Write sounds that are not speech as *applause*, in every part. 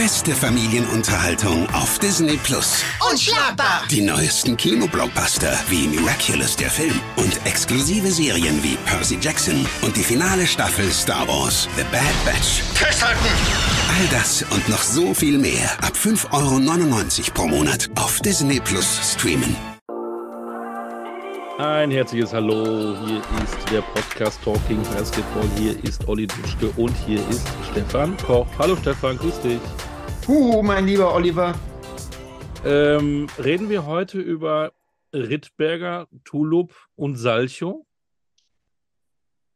beste Familienunterhaltung auf Disney Plus. Unschlagbar! Die neuesten Kinoblockbuster wie Miraculous der Film und exklusive Serien wie Percy Jackson und die finale Staffel Star Wars The Bad Batch. Festhalten! All das und noch so viel mehr ab 5,99 Euro pro Monat auf Disney Plus streamen. Ein herzliches Hallo, hier ist der Podcast Talking Basketball, hier ist Olli Duschke und hier ist Stefan Koch. Hallo Stefan, grüß dich. Huhu, mein lieber Oliver. Ähm, reden wir heute über Rittberger, Tulub und Salcho?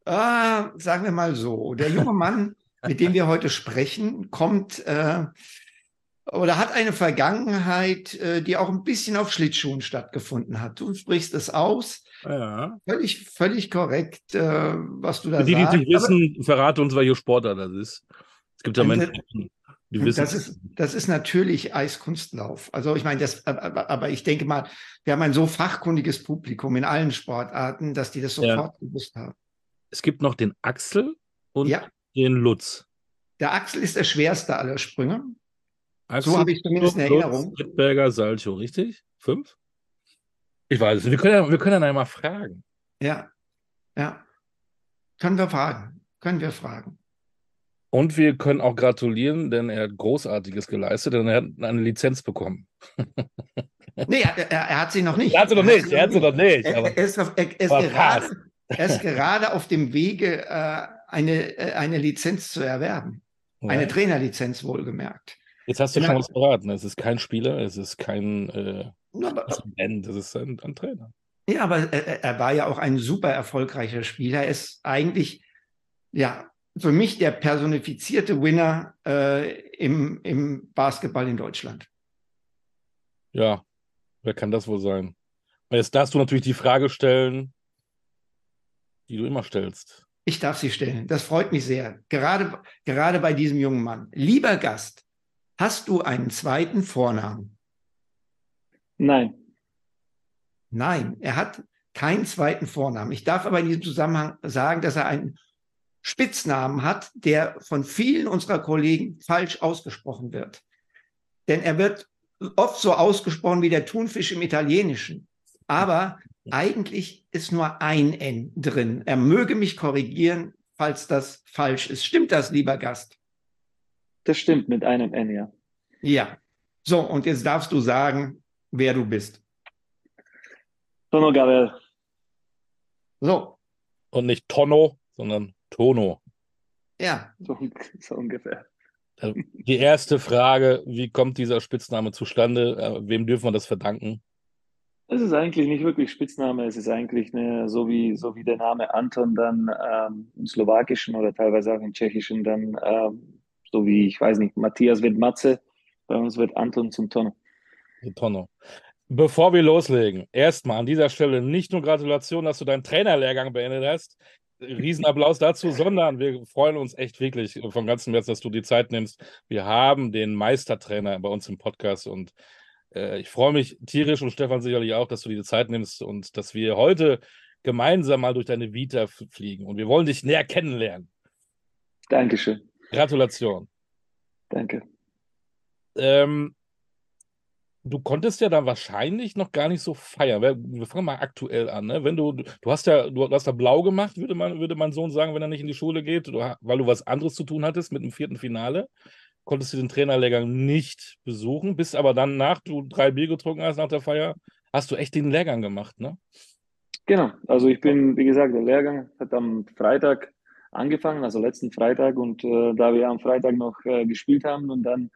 Ah, sagen wir mal so, der junge *laughs* Mann, mit dem wir heute sprechen, kommt äh, oder hat eine Vergangenheit, äh, die auch ein bisschen auf Schlittschuhen stattgefunden hat. Du sprichst es aus. Ja. Völlig, völlig korrekt, äh, was du da Für die, die sagst. nicht wissen, verrate uns, welche Sportler das ist. Es gibt ja Menschen. Das ist, das ist natürlich Eiskunstlauf. Also ich meine, das, aber, aber ich denke mal, wir haben ein so fachkundiges Publikum in allen Sportarten, dass die das Ja. sofort gewusst haben. Es gibt noch den Axel und Ja. den Lutz. Der Axel ist der schwerste aller Sprünge. Axel, habe ich zumindest in Lutz, Erinnerung. Rittberger, Salcho, richtig? Fünf? Ich weiß es. Wir können ja, wir können ja mal fragen. Ja, ja. Können wir fragen. Können wir fragen. Und wir können auch gratulieren, denn er hat Großartiges geleistet, denn er hat eine Lizenz bekommen. *laughs* Nee, er, er, er hat sie noch nicht. Er hat sie noch nicht, er hat sie noch nicht. Er, er, ist, auf, ist gerade, er ist *laughs* gerade auf dem Wege, äh, eine, äh, eine Lizenz zu erwerben. Eine Ja. Trainerlizenz wohlgemerkt. Jetzt hast du Ja. schon was verraten. Es ist kein Spieler, es ist kein äh, aber, Band, es ist ein, ein Trainer. ja, aber er, er war ja auch ein super erfolgreicher Spieler. Er ist eigentlich, ja, für mich der personifizierte Winner äh, im, im Basketball in Deutschland. Ja, wer kann das wohl sein? Jetzt darfst du natürlich die Frage stellen, die du immer stellst. Ich darf sie stellen. Das freut mich sehr. Gerade, gerade bei diesem jungen Mann. Lieber Gast, hast du einen zweiten Vornamen? Nein, Nein, er hat keinen zweiten Vornamen. Ich darf aber in diesem Zusammenhang sagen, dass er einen Spitznamen hat, der von vielen unserer Kollegen falsch ausgesprochen wird. Denn er wird oft so ausgesprochen wie der Thunfisch im Italienischen. Aber eigentlich ist nur ein N drin. Er möge mich korrigieren, falls das falsch ist. Stimmt das, lieber Gast? das stimmt mit einem N, ja. Ja. So, und jetzt darfst du sagen, wer du bist. Tono Gabriel, So, Und nicht Tonno, sondern Tono. ja. so, so ungefähr. Die erste Frage, wie kommt dieser Spitzname zustande? Äh, Wem dürfen wir das verdanken? Es ist eigentlich nicht wirklich Spitzname, es ist eigentlich eine, so wie, so wie der Name Anton dann ähm, im Slowakischen oder teilweise auch im Tschechischen dann, ähm, so wie, ich weiß nicht, Matthias wird Matze, bei uns wird Anton zum Tono. Tonno. Bevor wir loslegen, erstmal an dieser Stelle nicht nur Gratulation, dass du deinen Trainerlehrgang beendet hast. Riesenapplaus dazu, sondern wir freuen uns echt wirklich von ganzem Herzen, dass du die Zeit nimmst. Wir haben den Meistertrainer bei uns im Podcast und äh, ich freue mich tierisch und Stefan sicherlich auch, dass du dir die Zeit nimmst und dass wir heute gemeinsam mal durch deine Vita fliegen. Und wir wollen dich näher kennenlernen. Dankeschön, Gratulation. danke. Ähm, du konntest ja da wahrscheinlich noch gar nicht so feiern. Wir, fangen mal aktuell an. Ne? Wenn du, du hast ja, du hast da blau gemacht, würde man, würde mein Sohn sagen, wenn er nicht in die Schule geht, weil du was anderes zu tun hattest mit dem vierten Finale. Konntest du den Trainerlehrgang nicht besuchen, bist aber dann nach du drei Bier getrunken hast nach der Feier, hast du echt den Lehrgang gemacht, ne? Genau, also ich bin, wie gesagt, der Lehrgang hat am Freitag angefangen, also letzten Freitag. Und äh, da wir am Freitag noch äh, gespielt haben und dann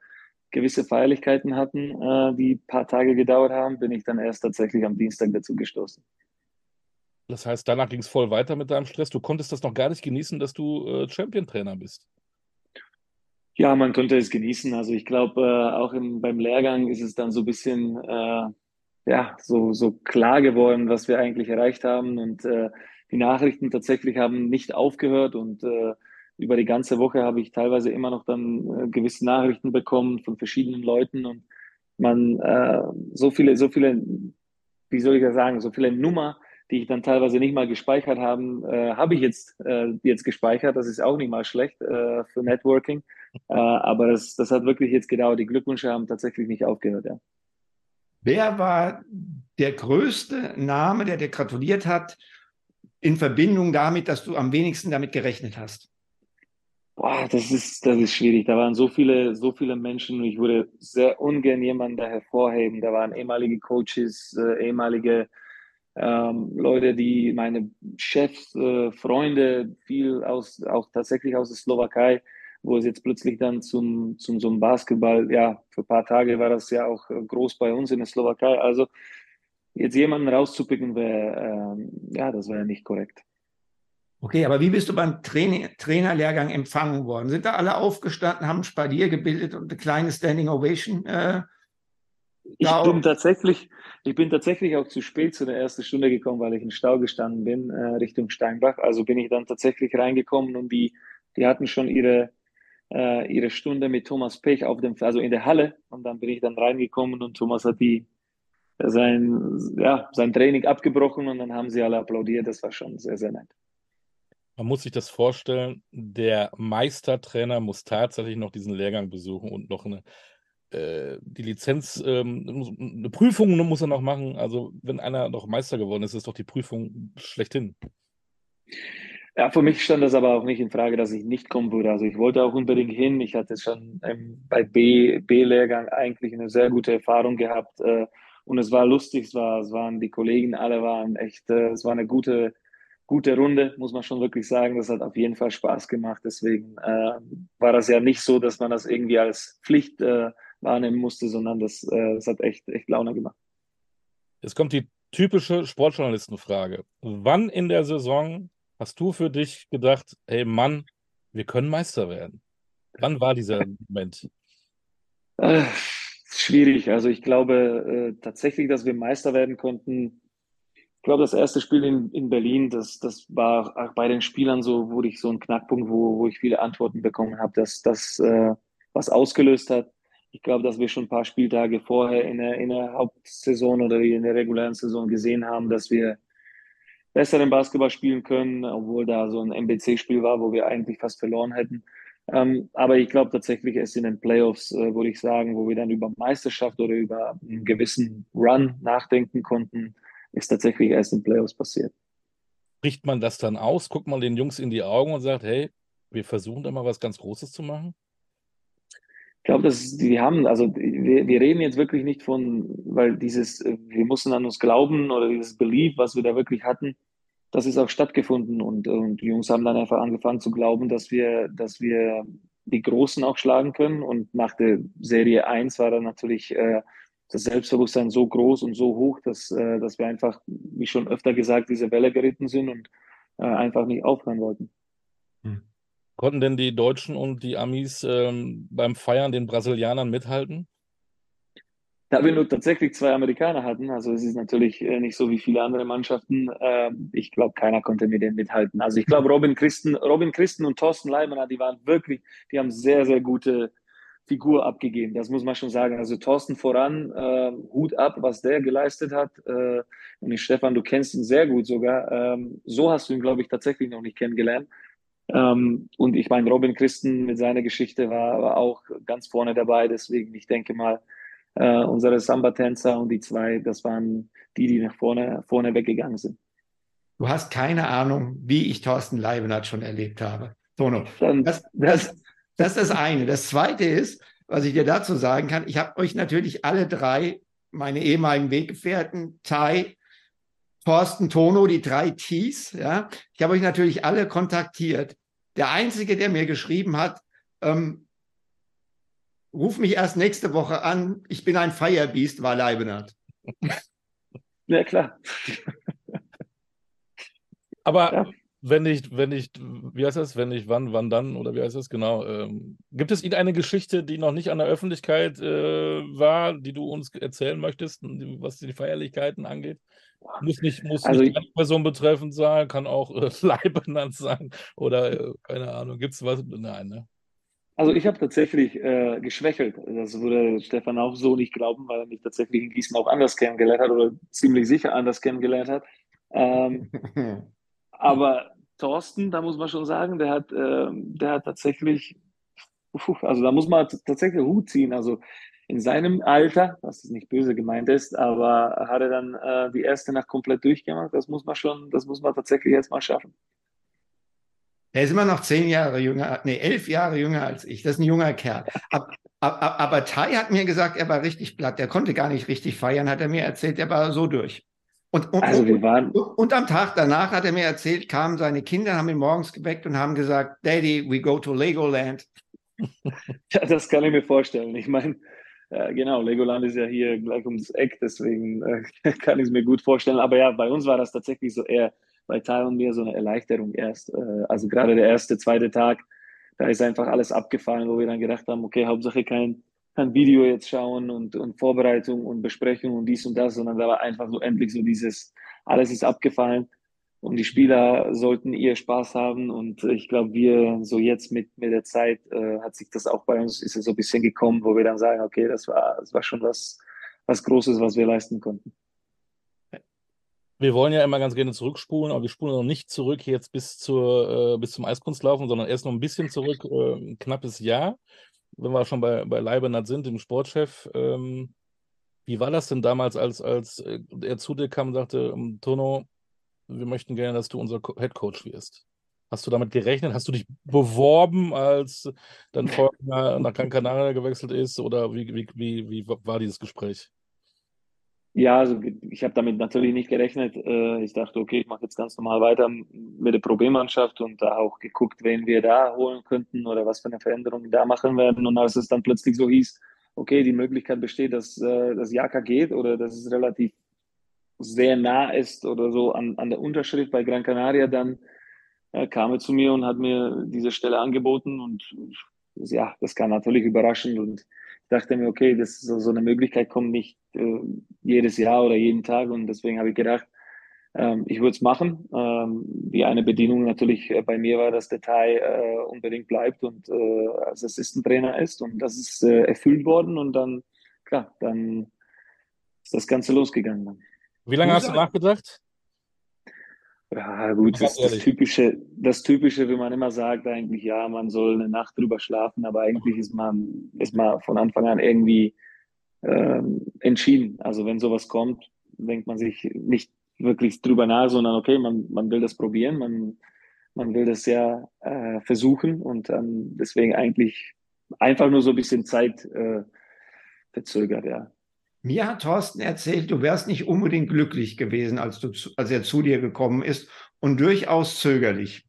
gewisse Feierlichkeiten hatten, äh, die ein paar Tage gedauert haben, bin ich dann erst tatsächlich am Dienstag dazu gestoßen. Das heißt, danach ging es voll weiter mit deinem Stress. Du konntest das noch gar nicht genießen, dass du äh, Champion-Trainer bist. Ja, man konnte es genießen. Also ich glaube, äh, auch im, beim Lehrgang ist es dann so ein bisschen äh, ja, so, so klar geworden, was wir eigentlich erreicht haben. Und äh, die Nachrichten tatsächlich haben nicht aufgehört. Und äh, über die ganze Woche habe ich teilweise immer noch dann äh, gewisse Nachrichten bekommen von verschiedenen Leuten. Und man äh, so viele, so viele, wie soll ich das sagen, so viele Nummer die ich dann teilweise nicht mal gespeichert haben, äh, habe ich jetzt, äh, jetzt gespeichert. Das ist auch nicht mal schlecht äh, für Networking. Äh, aber das, das hat wirklich jetzt gedauert. Die Glückwünsche haben tatsächlich nicht aufgehört, ja. Wer war der größte Name, der dir gratuliert hat, in Verbindung damit, dass du am wenigsten damit gerechnet hast? Boah, das ist, das ist schwierig. Da waren so viele, so viele Menschen. Ich würde sehr ungern jemanden da hervorheben. Da waren ehemalige Coaches, äh, ehemalige ähm, Leute, die meine Chefs, äh, Freunde, viel aus, auch tatsächlich aus der Slowakei, wo es jetzt plötzlich dann zum, zum einem Basketball, ja, für ein paar Tage war das ja auch äh, groß bei uns in der Slowakei. Also jetzt jemanden rauszupicken, wäre, ähm, ja, das wäre nicht korrekt. Okay, aber wie bist du beim Trainer Trainerlehrgang empfangen worden? Sind da alle aufgestanden, haben Spalier gebildet und eine kleine Standing Ovation äh, ich bin tatsächlich, ich bin tatsächlich auch zu spät zu der ersten Stunde gekommen, weil ich in Stau gestanden bin, äh, Richtung Steinbach. Also bin ich dann tatsächlich reingekommen und die, die hatten schon ihre, äh, ihre Stunde mit Thomas Pech auf dem, also in der Halle. Und dann bin ich dann reingekommen und Thomas hat die, sein, ja, sein Training abgebrochen und dann haben sie alle applaudiert. Das war schon sehr, sehr nett. Man muss sich das vorstellen, der Meistertrainer muss tatsächlich noch diesen Lehrgang besuchen und noch eine äh, die Lizenz, ähm, eine Prüfung muss er noch machen. Also, wenn einer noch Meister geworden ist, ist doch die Prüfung schlechthin. Ja, für mich stand das aber auch nicht in Frage, dass ich nicht kommen würde. Also ich wollte auch unbedingt hin. Ich hatte schon ähm, bei B, B-Lehrgang eigentlich eine sehr gute Erfahrung gehabt. Äh, und es war lustig, es, war, es waren die Kollegen, alle waren echt, äh, es war eine gute, gute Runde, muss man schon wirklich sagen. Das hat auf jeden Fall Spaß gemacht. Deswegen äh, war das ja nicht so, dass man das irgendwie als Pflicht äh, wahrnehmen musste, sondern das, äh, das hat echt, echt Laune gemacht. Jetzt kommt die typische Sportjournalistenfrage. Wann in der Saison hast du für dich gedacht, hey Mann, wir können Meister werden? Wann war dieser Moment? Äh, schwierig. Also ich glaube äh, tatsächlich, dass wir Meister werden konnten. Glaube, das erste Spiel in, in Berlin, das, das war bei den Spielern so, wurde ich so ein Knackpunkt, wo, wo ich viele Antworten bekommen habe, dass das äh, was ausgelöst hat ich glaube, dass wir schon ein paar Spieltage vorher in der, in der Hauptsaison oder in der regulären Saison gesehen haben, dass wir besseren Basketball spielen können, obwohl da so ein MBC-Spiel war, wo wir eigentlich fast verloren hätten. Ähm, aber ich glaube tatsächlich erst in den Playoffs, äh, würde ich sagen, wo wir dann über Meisterschaft oder über einen gewissen Run nachdenken konnten, ist tatsächlich erst in Playoffs passiert. Spricht man das dann aus? Guckt man den Jungs in die Augen und sagt, hey, wir versuchen da mal was ganz Großes zu machen? glaube, dass die haben, also wir, wir reden jetzt wirklich nicht von, weil dieses, wir mussten an uns glauben oder dieses Belief, was wir da wirklich hatten, das ist auch stattgefunden und, und die Jungs haben dann einfach angefangen zu glauben, dass wir, dass wir die Großen auch schlagen können und nach der Serie 1 war dann natürlich äh, das Selbstbewusstsein so groß und so hoch, dass, äh, dass wir einfach, wie schon öfter gesagt, diese Welle geritten sind und äh, einfach nicht aufhören wollten. Hm. Konnten denn die Deutschen und die Amis ähm, beim Feiern den Brasilianern mithalten? Da wir nur tatsächlich zwei Amerikaner hatten, also es ist natürlich äh, nicht so wie viele andere Mannschaften, äh, ich glaube, keiner konnte mit denen mithalten. Also ich glaube, Robin Christen, Robin Christen und Thorsten Leimener, die waren wirklich, die haben sehr, sehr gute Figur abgegeben. Das muss man schon sagen. Also Thorsten voran, äh, Hut ab, was der geleistet hat. Äh, und ich, Stefan, du kennst ihn sehr gut sogar. Ähm, so hast du ihn, glaube ich, tatsächlich noch nicht kennengelernt. Ähm, und ich meine, Robin Christen mit seiner Geschichte war, war auch ganz vorne dabei. Deswegen, ich denke mal, äh, unsere Samba-Tänzer und die zwei, das waren die, die nach vorne, vorne weggegangen sind. Du hast keine Ahnung, wie ich Thorsten Leibenhardt schon erlebt habe. Tono, das, das, das ist das eine. Das zweite ist, was ich dir dazu sagen kann, ich habe euch natürlich alle drei, meine ehemaligen Weggefährten, Tai, Thorsten Tono, die drei Ts. Ja, ich habe euch natürlich alle kontaktiert. Der einzige, der mir geschrieben hat, ähm, ruf mich erst nächste Woche an. Ich bin ein Firebeast, war Leibenhardt. Ja, klar. *laughs* Aber ja. Wenn nicht, wenn nicht, wie heißt das, wenn nicht wann, wann dann oder wie heißt das genau? Ähm, gibt es Ihnen eine Geschichte, die noch nicht an der Öffentlichkeit äh, war, die du uns erzählen möchtest, was die Feierlichkeiten angeht? Muss nicht, muss also nicht eine Person betreffend sein, kann auch äh, *laughs* Leibenant sein oder äh, keine Ahnung. Gibt es was? Nein, ne? Also ich habe tatsächlich äh, geschwächelt. Das würde Stefan auch so nicht glauben, weil er mich tatsächlich in Gießen auch anders kennengelernt hat oder ziemlich sicher anders kennengelernt hat. Ähm, *laughs* aber Thorsten, da muss man schon sagen, der hat, äh, der hat tatsächlich, also da muss man tatsächlich Hut ziehen. Also in seinem Alter, was nicht böse gemeint ist, aber hat er dann äh, die erste Nacht komplett durchgemacht. Das muss man schon, das muss man tatsächlich jetzt mal schaffen. Er ist immer noch zehn Jahre jünger, nee, elf Jahre jünger als ich. Das ist ein junger Kerl. Aber, aber, aber Tai hat mir gesagt, er war richtig platt. Der konnte gar nicht richtig feiern, hat er mir erzählt. Er war so durch. Und, und, also wir waren und, am Tag danach hat er mir erzählt, kamen seine Kinder, haben ihn morgens geweckt und haben gesagt, Daddy, we go to Legoland. *laughs* Ja, das kann ich mir vorstellen. Ich meine, äh, genau, Legoland ist ja hier gleich ums Eck, deswegen äh, *laughs* kann ich es mir gut vorstellen. Aber ja, bei uns war das tatsächlich so eher bei Teil und mir so eine Erleichterung erst. Äh, also gerade der erste, zweite Tag, da ist einfach alles abgefallen, wo wir dann gedacht haben, okay, Hauptsache kein, kein Video jetzt schauen und, und Vorbereitung und Besprechung und dies und das, sondern da war einfach so endlich so dieses, alles ist abgefallen und die Spieler sollten ihr Spaß haben und ich glaube, wir so jetzt mit, mit der Zeit äh, hat sich das auch bei uns, ist es so ein bisschen gekommen, wo wir dann sagen, okay, das war, das war schon was, was Großes, was wir leisten konnten. Wir wollen ja immer ganz gerne zurückspulen, aber wir spulen noch nicht zurück jetzt bis, zur, äh, bis zum Eiskunstlaufen, sondern erst noch ein bisschen zurück, äh, ein knappes Jahr, wenn wir schon bei, bei Leibenhardt sind, dem Sportchef. Ähm, wie war das denn damals, als, als äh, er zu dir kam und sagte, ähm, Tono, wir möchten gerne, dass du unser Head Coach wirst? Hast du damit gerechnet? Hast du dich beworben, als dein Freund nach Gran Canaria gewechselt ist? Oder wie, wie, wie, wie war dieses Gespräch? Ja, also ich habe damit natürlich nicht gerechnet. Äh, ich dachte, okay, ich mache jetzt ganz normal weiter mit der Problemmannschaft und da auch geguckt, wen wir da holen könnten oder was für eine Veränderung wir da machen werden. Und als es dann plötzlich so hieß, okay, die Möglichkeit besteht, dass äh, das Jaka geht oder dass es relativ sehr nah ist oder so an, an der Unterschrift bei Gran Canaria, dann äh, kam er zu mir und hat mir diese Stelle angeboten und ja, das kam natürlich überraschend und dachte mir, okay, das so, so eine Möglichkeit kommt nicht äh, jedes Jahr oder jeden Tag und deswegen habe ich gedacht, ähm, ich würde es machen. Ähm, die eine Bedingung natürlich äh, bei mir war, dass der Thai äh, unbedingt bleibt und äh, als Assistentrainer ist und das ist äh, erfüllt worden und dann, klar, dann ist das Ganze losgegangen. Wie lange hast du nachgedacht? Ja, gut, das, das, typische, das typische, wie man immer sagt, eigentlich, ja, man soll eine Nacht drüber schlafen, aber eigentlich ist man, ist man von Anfang an irgendwie ähm, entschieden. Also wenn sowas kommt, denkt man sich nicht wirklich drüber nach, sondern okay, man, man will das probieren, man, man will das ja äh, versuchen und ähm, deswegen eigentlich einfach nur so ein bisschen Zeit äh, verzögert, ja. Mir hat Thorsten erzählt, du wärst nicht unbedingt glücklich gewesen, als, du, als er zu dir gekommen ist und durchaus zögerlich.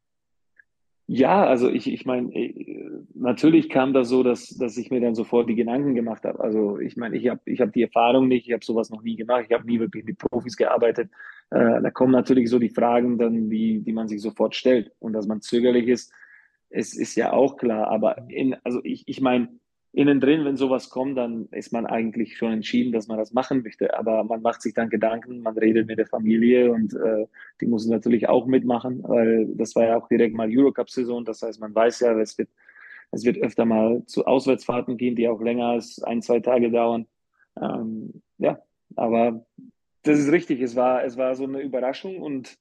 Ja, also ich, ich meine, äh, natürlich kam das so, dass, dass ich mir dann sofort die Gedanken gemacht habe. Also ich meine, ich habe ich hab die Erfahrung nicht, ich habe sowas noch nie gemacht, ich habe nie wirklich mit Profis gearbeitet. Äh, da kommen natürlich so die Fragen dann, die, die man sich sofort stellt. Und dass man zögerlich ist, es ist ja auch klar. Aber in, also ich, ich meine, innen drin, wenn sowas kommt, dann ist man eigentlich schon entschieden, dass man das machen möchte. Aber man macht sich dann Gedanken, man redet mit der Familie und äh, die muss natürlich auch mitmachen, weil das war ja auch direkt mal Eurocup-Saison. Das heißt, man weiß ja, es wird, es wird öfter mal zu Auswärtsfahrten gehen, die auch länger als ein, zwei Tage dauern. Ähm, ja, aber das ist richtig. Es war, es war so eine Überraschung und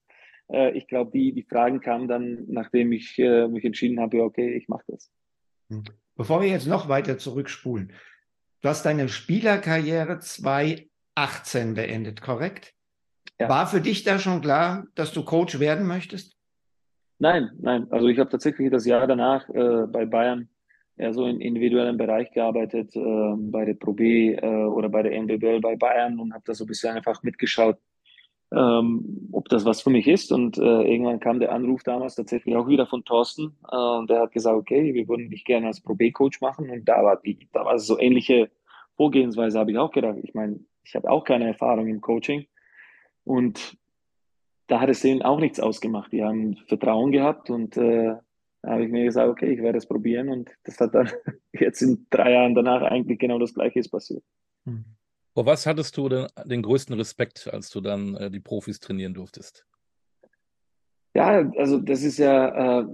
äh, ich glaube, die, die Fragen kamen dann, nachdem ich äh, mich entschieden habe, okay, ich mache das. Hm. Bevor wir jetzt noch weiter zurückspulen, du hast deine Spielerkarriere 2018 beendet, korrekt? Ja. War für dich da schon klar, dass du Coach werden möchtest? Nein, nein. Also ich habe tatsächlich das Jahr danach äh, bei Bayern eher so im individuellen Bereich gearbeitet, äh, bei der Pro B äh, oder bei der NBBL bei Bayern und habe da so ein bisschen einfach mitgeschaut, ähm, ob das was für mich ist. Und äh, irgendwann kam der Anruf damals tatsächlich auch wieder von Thorsten. Äh, und der hat gesagt, okay, wir würden dich gerne als Pro B-Coach machen. Und da war die, da war so ähnliche Vorgehensweise, habe ich auch gedacht. Ich meine, ich habe auch keine Erfahrung im Coaching. Und da hat es denen auch nichts ausgemacht. Die haben Vertrauen gehabt und äh, da habe ich mir gesagt, okay, ich werde es probieren. Und das hat dann *laughs* jetzt in drei Jahren danach eigentlich genau das Gleiche passiert. Mhm. Vor was hattest du denn den größten Respekt, als du dann äh, die Profis trainieren durftest? Ja, also das ist ja äh,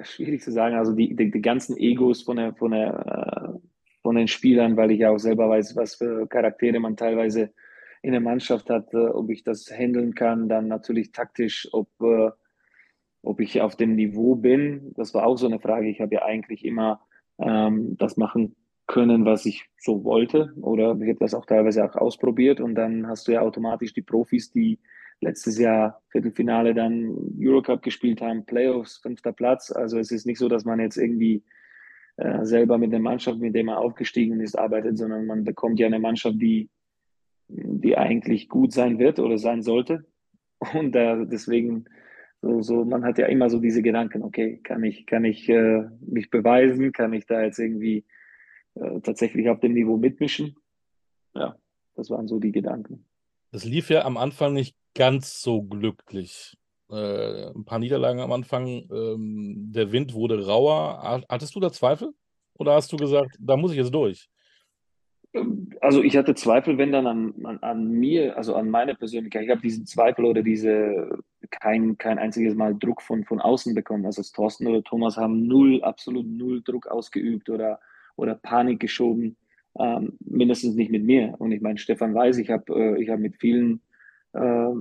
schwierig zu sagen. Also die, die, die, ganzen Egos von, der, von, der, äh, von den Spielern, weil ich ja auch selber weiß, was für Charaktere man teilweise in der Mannschaft hat, äh, ob ich das handeln kann, dann natürlich taktisch, ob, äh, ob ich auf dem Niveau bin. Das war auch so eine Frage. Ich habe ja eigentlich immer ähm, das machen können, was ich so wollte. Oder ich habe das auch teilweise auch ausprobiert und dann hast du ja automatisch die Profis, die letztes Jahr Viertelfinale dann Eurocup gespielt haben, Playoffs, fünfter Platz. Also es ist nicht so, dass man jetzt irgendwie äh, selber mit der Mannschaft, mit der man aufgestiegen ist, arbeitet, sondern man bekommt ja eine Mannschaft, die, die eigentlich gut sein wird oder sein sollte. Und äh, deswegen, so, so, man hat ja immer so diese Gedanken, okay, kann ich, kann ich äh, mich beweisen, kann ich da jetzt irgendwie äh, tatsächlich auf dem Niveau mitmischen? Ja, das waren so die Gedanken. Es lief ja am Anfang nicht ganz so glücklich. Äh, ein paar Niederlagen am Anfang. Ähm, der Wind wurde rauer. Hattest du da Zweifel? Oder hast du gesagt, da muss ich jetzt durch? Also ich hatte Zweifel, wenn dann an, an, an mir, also an meiner Persönlichkeit. Ich habe diesen Zweifel oder diese kein, kein einziges Mal Druck von, von außen bekommen. Also Thorsten oder Thomas haben null, absolut null Druck ausgeübt oder, oder Panik geschoben ähm, mindestens nicht mit mir. Und ich meine, Stefan weiß, ich habe äh, ich hab mit vielen äh,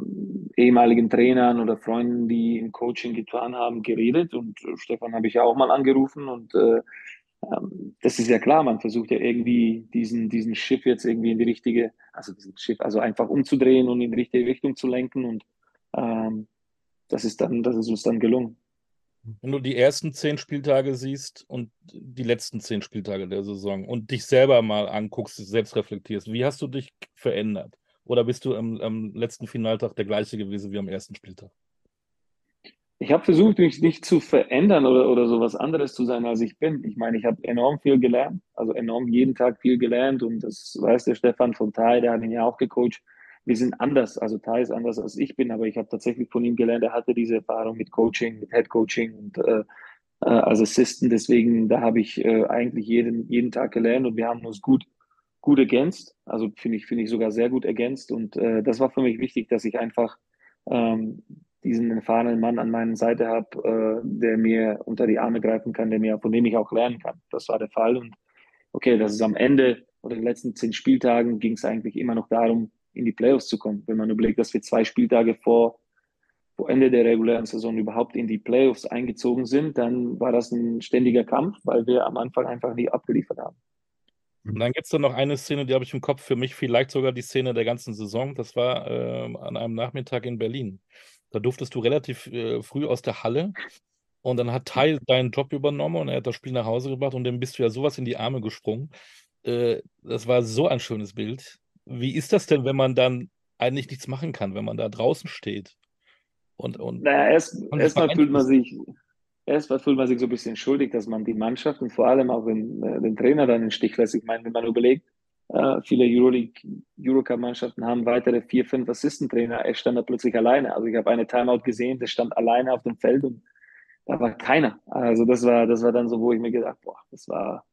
ehemaligen Trainern oder Freunden, die im Coaching getan haben, geredet. Und äh, Stefan habe ich ja auch mal angerufen. Und äh, ähm, das ist ja klar, man versucht ja irgendwie diesen, diesen Schiff jetzt irgendwie in die richtige, also diesen Schiff, also einfach umzudrehen und in die richtige Richtung zu lenken. Und ähm, das ist dann, das ist uns dann gelungen. Wenn du die ersten zehn Spieltage siehst und die letzten zehn Spieltage der Saison und dich selber mal anguckst, selbst reflektierst, wie hast du dich verändert? Oder bist du am, am letzten Finaltag der gleiche gewesen wie am ersten Spieltag? Ich habe versucht, mich nicht zu verändern oder, oder so was anderes zu sein, als ich bin. Ich meine, ich habe enorm viel gelernt, also enorm jeden Tag viel gelernt und das weiß der Stefan von Thai, der hat ihn ja auch gecoacht wir sind anders. Also Tai ist anders als ich bin, aber ich habe tatsächlich von ihm gelernt, er hatte diese Erfahrung mit Coaching, mit Head Coaching und äh, äh, als Assistant. Deswegen, da habe ich äh, eigentlich jeden, jeden Tag gelernt und wir haben uns gut, gut ergänzt. Also finde ich, finde ich sogar sehr gut ergänzt. Und äh, das war für mich wichtig, dass ich einfach ähm, diesen erfahrenen Mann an meiner Seite habe, äh, der mir unter die Arme greifen kann, der mir, von dem ich auch lernen kann. Das war der Fall. Und okay, das ist am Ende oder in den letzten zehn Spieltagen ging es eigentlich immer noch darum, in die Playoffs zu kommen. Wenn man überlegt, dass wir zwei Spieltage vor, vor Ende der regulären Saison überhaupt in die Playoffs eingezogen sind, dann war das ein ständiger Kampf, weil wir am Anfang einfach nie abgeliefert haben. Und dann gibt es da noch eine Szene, die habe ich im Kopf, für mich vielleicht sogar die Szene der ganzen Saison. Das war äh, an einem Nachmittag in Berlin. Da durftest du relativ äh, früh aus der Halle und dann hat Teil deinen Job übernommen und er hat das Spiel nach Hause gebracht und dann bist du ja sowas in die Arme gesprungen. Äh, das war so ein schönes Bild. Wie ist das denn, wenn man dann eigentlich nichts machen kann, wenn man da draußen steht? Und, und naja, erst, erstmal fühlt man sich, erstmal fühlt man sich so ein bisschen schuldig, dass man die Mannschaft und vor allem auch den, äh, den Trainer dann in den Stich lässt. Ich meine, wenn man überlegt, äh, viele Euroleague, Eurocup-Mannschaften haben weitere vier, fünf Assistentrainer. Er stand da plötzlich alleine. Also ich habe eine Timeout gesehen, der stand alleine auf dem Feld und da war keiner. Also das war, das war dann so, wo ich mir gedacht, boah, das war,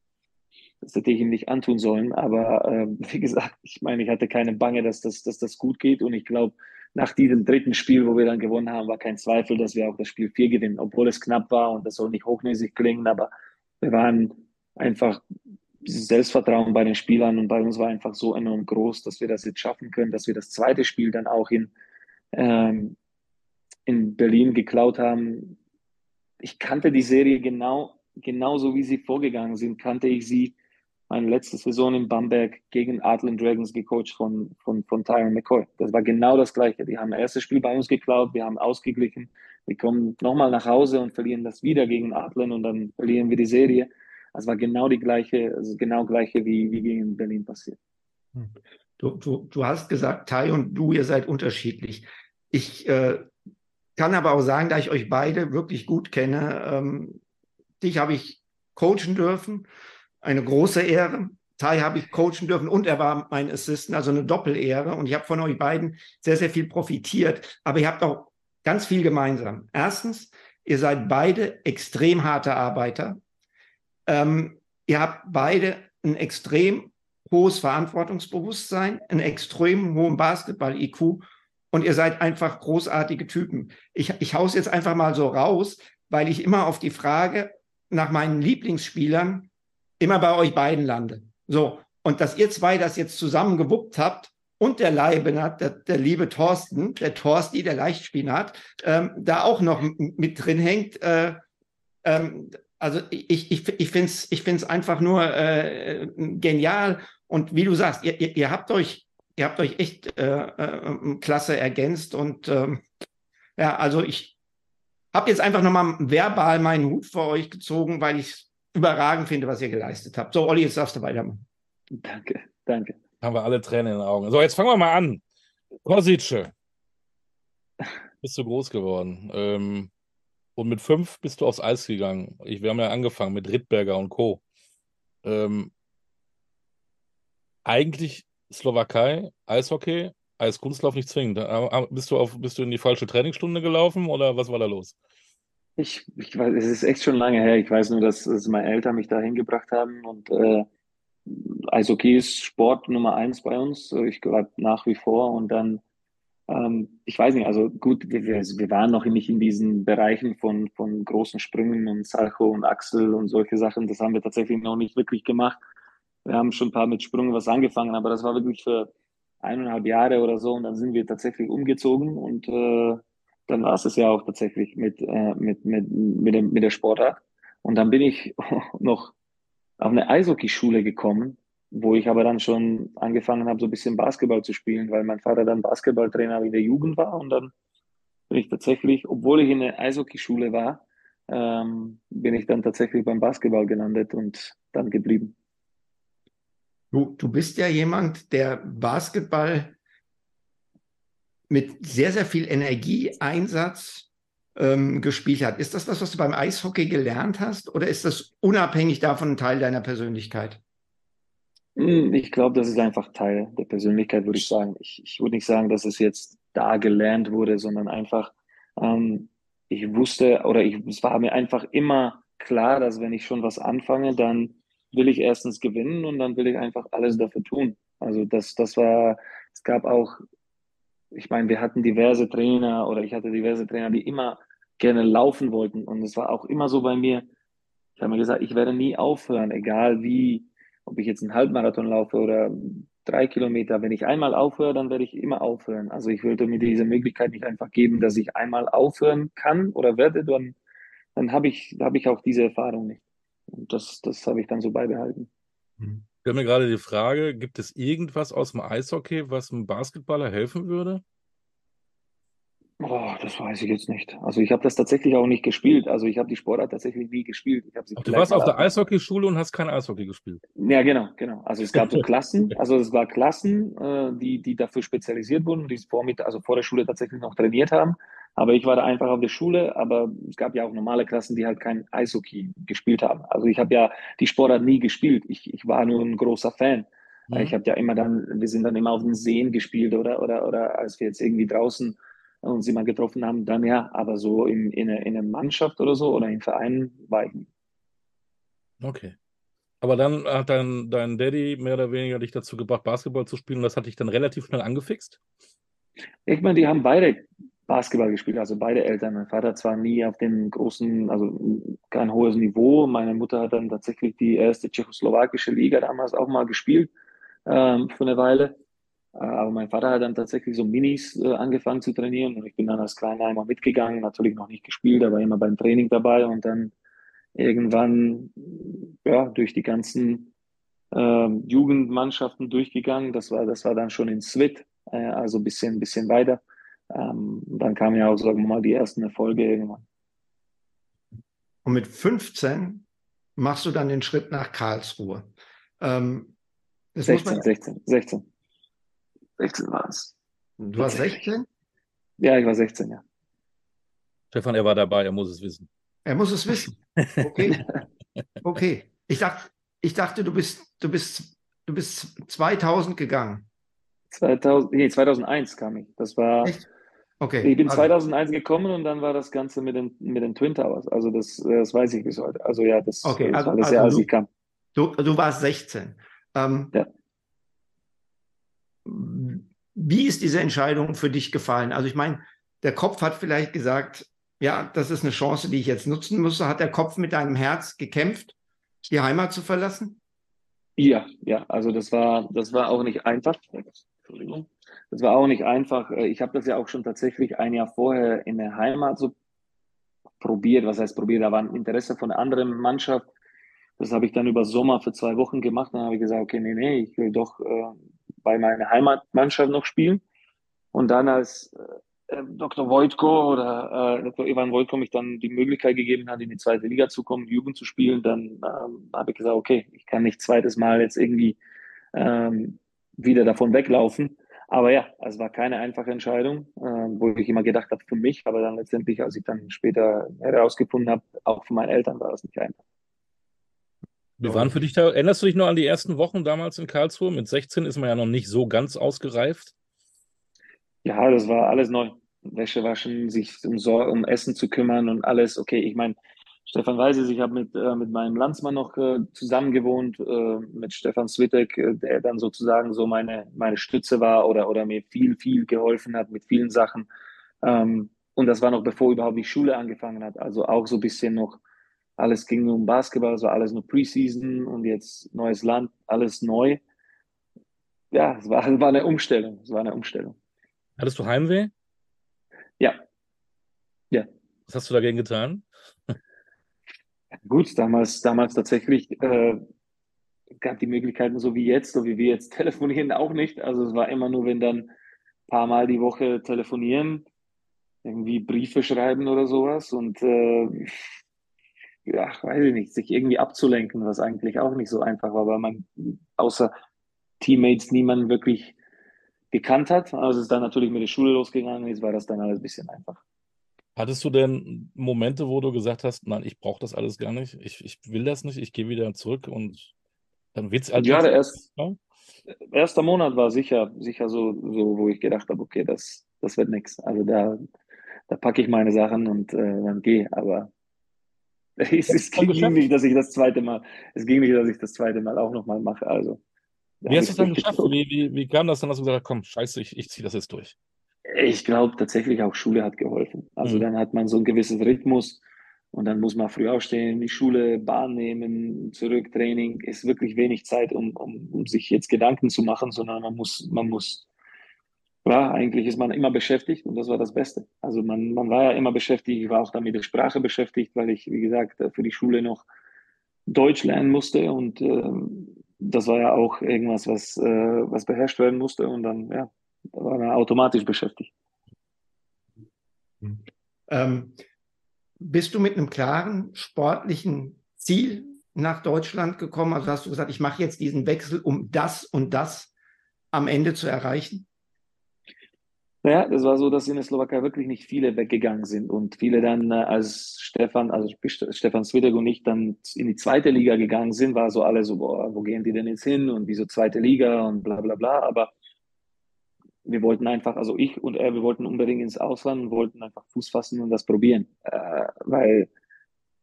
das hätte ich ihm nicht antun sollen. Aber äh, *laughs* wie gesagt, ich meine, ich hatte keine Bange, dass das, dass das gut geht. Und ich glaube, nach diesem dritten Spiel, wo wir dann gewonnen haben, war kein Zweifel, dass wir auch das Spiel 4 gewinnen, obwohl es knapp war und das soll nicht hochnäsig klingen, aber wir waren einfach dieses Selbstvertrauen bei den Spielern und bei uns war einfach so enorm groß, dass wir das jetzt schaffen können, dass wir das zweite Spiel dann auch in, ähm, in Berlin geklaut haben. Ich kannte die Serie genau, genauso wie sie vorgegangen sind, kannte ich sie meine letzte Saison in Bamberg gegen Adland Dragons gecoacht von, von, von Tyron McCoy. Das war genau das Gleiche. Die haben das erste Spiel bei uns geklaut, wir haben ausgeglichen. Wir kommen nochmal nach Hause und verlieren das wieder gegen Adland und dann verlieren wir die Serie. Das war genau die gleiche, also genau gleiche wie, wie gegen Berlin passiert. Hm. Du, du, du hast gesagt, Tai und du, ihr seid unterschiedlich. Ich äh, kann aber auch sagen, da ich euch beide wirklich gut kenne, ähm, dich habe ich coachen dürfen eine große Ehre. Tai habe ich coachen dürfen und er war mein Assistant, also eine Doppelehre. Und ich habe von euch beiden sehr, sehr viel profitiert. Aber ihr habt auch ganz viel gemeinsam. Erstens, ihr seid beide extrem harte Arbeiter. Ähm, ihr habt beide ein extrem hohes Verantwortungsbewusstsein, einen extrem hohen Basketball-IQ und ihr seid einfach großartige Typen. Ich, ich haus jetzt einfach mal so raus, weil ich immer auf die Frage nach meinen Lieblingsspielern immer bei euch beiden lande. So, und dass ihr zwei das jetzt zusammen gewuppt habt, und der Leibenat, der, der liebe Thorsten, der Thorsti, der Leichtspinat, ähm, da auch noch mit drin hängt. Äh, ähm, also ich, ich, ich finde es ich find's einfach nur äh, genial. Und wie du sagst, ihr, ihr, ihr habt euch, ihr habt euch echt äh, äh, klasse ergänzt. Und ähm, ja, also ich habe jetzt einfach nochmal verbal meinen Hut vor euch gezogen, weil ich überragend finde, was ihr geleistet habt. So, Olli, jetzt darfst du weitermachen. Danke, danke. Haben wir alle Tränen in den Augen. So, jetzt fangen wir mal an. Kosice. Bist du groß geworden. Ähm, und mit fünf bist du aufs Eis gegangen. Ich, wir haben ja angefangen mit Rittberger und Co. Ähm, eigentlich Slowakei, Eishockey, Eiskunstlauf nicht zwingend. Bist du, auf, bist du in die falsche Trainingsstunde gelaufen oder was war da los? Ich, ich weiß, es ist echt schon lange her. Ich weiß nur, dass, dass meine Eltern mich da hingebracht haben und äh, Eishockey ist Sport Nummer eins bei uns. Ich glaube nach wie vor und dann, ähm, ich weiß nicht, also gut, wir, wir waren noch nicht in diesen Bereichen von, von großen Sprüngen und Salcho und Axel und solche Sachen. Das haben wir tatsächlich noch nicht wirklich gemacht. Wir haben schon ein paar mit Sprüngen was angefangen, aber das war wirklich für eineinhalb Jahre oder so und dann sind wir tatsächlich umgezogen und äh, dann war es es ja auch tatsächlich mit, äh, mit, mit, mit, dem, mit der Sportart. Und dann bin ich *laughs* noch auf eine Eishockeyschule gekommen, wo ich aber dann schon angefangen habe, so ein bisschen Basketball zu spielen, weil mein Vater dann Basketballtrainer in der Jugend war und dann bin ich tatsächlich, obwohl ich in der Eishockeyschule war, ähm, bin ich dann tatsächlich beim Basketball gelandet und dann geblieben. Du, du bist ja jemand, der Basketball mit sehr, sehr viel Energieeinsatz ähm, gespielt hat. Ist das was, was du beim Eishockey gelernt hast oder ist das unabhängig davon ein Teil deiner Persönlichkeit? Hm, ich glaube, das ist einfach Teil der Persönlichkeit, würde ich sagen. Ich, ich würde nicht sagen, dass es jetzt da gelernt wurde, sondern einfach, ähm, ich wusste oder ich, es war mir einfach immer klar, dass wenn ich schon was anfange, dann will ich erstens gewinnen und dann will ich einfach alles dafür tun. Also das, das war, es gab auch, ich meine, wir hatten diverse Trainer oder ich hatte diverse Trainer, die immer gerne laufen wollten. Und es war auch immer so bei mir, ich habe mir gesagt, ich werde nie aufhören, egal wie, ob ich jetzt einen Halbmarathon laufe oder drei Kilometer. Wenn ich einmal aufhöre, dann werde ich immer aufhören. Also ich würde mir diese Möglichkeit nicht einfach geben, dass ich einmal aufhören kann oder werde, dann, dann habe ich, habe ich auch diese Erfahrung nicht. Und das, das habe ich dann so beibehalten. Mhm. Ich habe mir gerade die Frage, gibt es irgendwas aus dem Eishockey, was einem Basketballer helfen würde? Oh, das weiß ich jetzt nicht. Also ich habe das tatsächlich auch nicht gespielt. Also ich habe die Sportart tatsächlich nie gespielt. Du warst auf der Eishockeyschule und hast kein Eishockey gespielt. Ja, genau, genau. Also es gab so *laughs* Klassen, also es war Klassen, äh, die, die dafür spezialisiert wurden, die vor, mit, also vor der Schule tatsächlich noch trainiert haben. Aber ich war da einfach auf der Schule, aber es gab ja auch normale Klassen, die halt kein Eishockey gespielt haben. Also ich habe ja die Sportart nie gespielt. Ich, ich war nur ein großer Fan. Mhm. Ich habe ja immer dann, wir sind dann immer auf den Seen gespielt oder, oder, oder als wir jetzt irgendwie draußen uns immer getroffen haben, dann ja, aber so in, in, in einer Mannschaft oder so oder im Verein war ich nie. Okay. Aber dann hat dein, dein Daddy mehr oder weniger dich dazu gebracht, Basketball zu spielen und das hat dich dann relativ schnell angefixt? Ich meine, die haben beide Basketball gespielt, also beide Eltern. Mein Vater zwar nie auf dem großen, also kein hohes Niveau. Meine Mutter hat dann tatsächlich die erste tschechoslowakische Liga damals auch mal gespielt ähm, für eine Weile. Äh, aber mein Vater hat dann tatsächlich so Minis äh, angefangen zu trainieren und ich bin dann als Kleiner immer mitgegangen, natürlich noch nicht gespielt, aber immer beim Training dabei und dann irgendwann ja durch die ganzen äh, Jugendmannschaften durchgegangen. Das war das war dann schon in Swit, äh, also ein bisschen bisschen weiter. Ähm, dann kamen ja auch sagen wir mal die ersten Erfolge irgendwann. Und mit 15 machst du dann den Schritt nach Karlsruhe. Ähm, 16, 16, 16. 16 war es. Du warst 16? Ja, ich war 16, ja. Stefan, er war dabei, er muss es wissen. Er muss es wissen. Okay. *laughs* Okay. Ich dachte, ich dachte du bist, du bist, du bist 2000 gegangen. 2000, nee, 2001 kam ich. Das war. Echt? Okay. Ich bin also. 2001 gekommen und dann war das Ganze mit den, mit den Twin Towers. Also das, das weiß ich bis heute. Also ja, das, okay, das also, war das also Jahr, als ich kam. Du, du warst 16. Ähm, ja. Wie ist diese Entscheidung für dich gefallen? Also ich meine, der Kopf hat vielleicht gesagt, ja, das ist eine Chance, die ich jetzt nutzen muss. Hat der Kopf mit deinem Herz gekämpft, die Heimat zu verlassen? Ja, ja, also das war, das war auch nicht einfach. Entschuldigung. Das war auch nicht einfach. Äh, ich habe das ja auch schon tatsächlich ein Jahr vorher in der Heimat so probiert. Was heißt probiert? Da war ein Interesse von einer anderen Mannschaft. Das habe ich dann über Sommer für zwei Wochen gemacht. Dann habe ich gesagt, okay, nee, nee, ich will doch äh, bei meiner Heimatmannschaft noch spielen. Und dann als äh, äh Dr. Wojtko oder äh, Dr. Ivan Wojtko mich dann die Möglichkeit gegeben hat, in die zweite Liga zu kommen, Jugend zu spielen, dann ähm, habe ich gesagt, okay, ich kann nicht zweites Mal jetzt irgendwie ähm, wieder davon weglaufen. Aber ja, es war keine einfache Entscheidung, äh, wo ich immer gedacht habe für mich, aber dann letztendlich, als ich dann später herausgefunden habe, auch für meine Eltern war es nicht einfach. Wie waren für dich da? Erinnerst du dich noch an die ersten Wochen damals in Karlsruhe? Mit 16 ist man ja noch nicht so ganz ausgereift. Ja, das war alles neu. Wäsche waschen, sich um, um Essen zu kümmern und alles. Okay, ich meine, Stefan weiß es, ich habe mit, äh, mit meinem Landsmann noch äh, zusammen gewohnt, äh, mit Stefan Switek, äh, der dann sozusagen so meine, meine Stütze war oder, oder mir viel, viel geholfen hat mit vielen Sachen. Ähm, und das war noch bevor überhaupt die Schule angefangen hat. Also auch so ein bisschen noch, alles ging um Basketball, so alles nur Preseason und jetzt neues Land, alles neu. Ja, es war, es war eine Umstellung. Es war eine Umstellung. Hattest du Heimweh? Ja. Ja. Was hast du dagegen getan? Gut, damals, damals tatsächlich äh, gab die Möglichkeiten so wie jetzt, so wie wir jetzt *laughs* telefonieren, auch nicht. Also es war immer nur, wenn dann ein paar Mal die Woche telefonieren, irgendwie Briefe schreiben oder sowas und äh, ja, weiß ich nicht, sich irgendwie abzulenken, was eigentlich auch nicht so einfach war, weil man außer Teammates niemanden wirklich gekannt hat. Also es ist dann natürlich mit der Schule losgegangen ist, war das dann alles ein bisschen einfach. Hattest du denn Momente, wo du gesagt hast, nein, ich brauche das alles gar nicht, ich, ich will das nicht, ich gehe wieder zurück und dann wird es halt. Ja, der erst, ja? erste Monat war sicher, sicher so, so, wo ich gedacht habe, okay, das, das wird nichts. Also da, da packe ich meine Sachen und äh, dann gehe. Aber *laughs* es, es ging nicht, dass ich das zweite Mal, es ging nicht, dass ich das zweite Mal auch nochmal mache. Also, wie hast du es dann geschafft? Wie, wie, wie kam das dann, dass du gesagt hast, komm, scheiße, ich, ich ziehe das jetzt durch? Ich glaube tatsächlich auch Schule hat geholfen. Also mhm. dann hat man so ein gewisses Rhythmus und dann muss man früh aufstehen, die Schule, Bahn nehmen, zurück, Training. Ist wirklich wenig Zeit, um, um, um sich jetzt Gedanken zu machen, sondern man muss, man muss, ja, eigentlich ist man immer beschäftigt und das war das Beste. Also man, man war ja immer beschäftigt. Ich war auch dann mit der Sprache beschäftigt, weil ich, wie gesagt, für die Schule noch Deutsch lernen musste und ähm, das war ja auch irgendwas, was, äh, was beherrscht werden musste und dann, ja, da war man automatisch beschäftigt. Ähm, bist du mit einem klaren sportlichen Ziel nach Deutschland gekommen? Also hast du gesagt, ich mache jetzt diesen Wechsel, um das und das am Ende zu erreichen? Naja, das war so, dass in der Slowakei wirklich nicht viele weggegangen sind und viele dann, äh, als Stefan, also Stefan Switek und ich dann in die zweite Liga gegangen sind, war so alle so, boah, wo gehen die denn jetzt hin und wieso zweite Liga und bla bla bla. Aber wir wollten einfach, also ich und er, wir wollten unbedingt ins Ausland und wollten einfach Fuß fassen und das probieren, äh, weil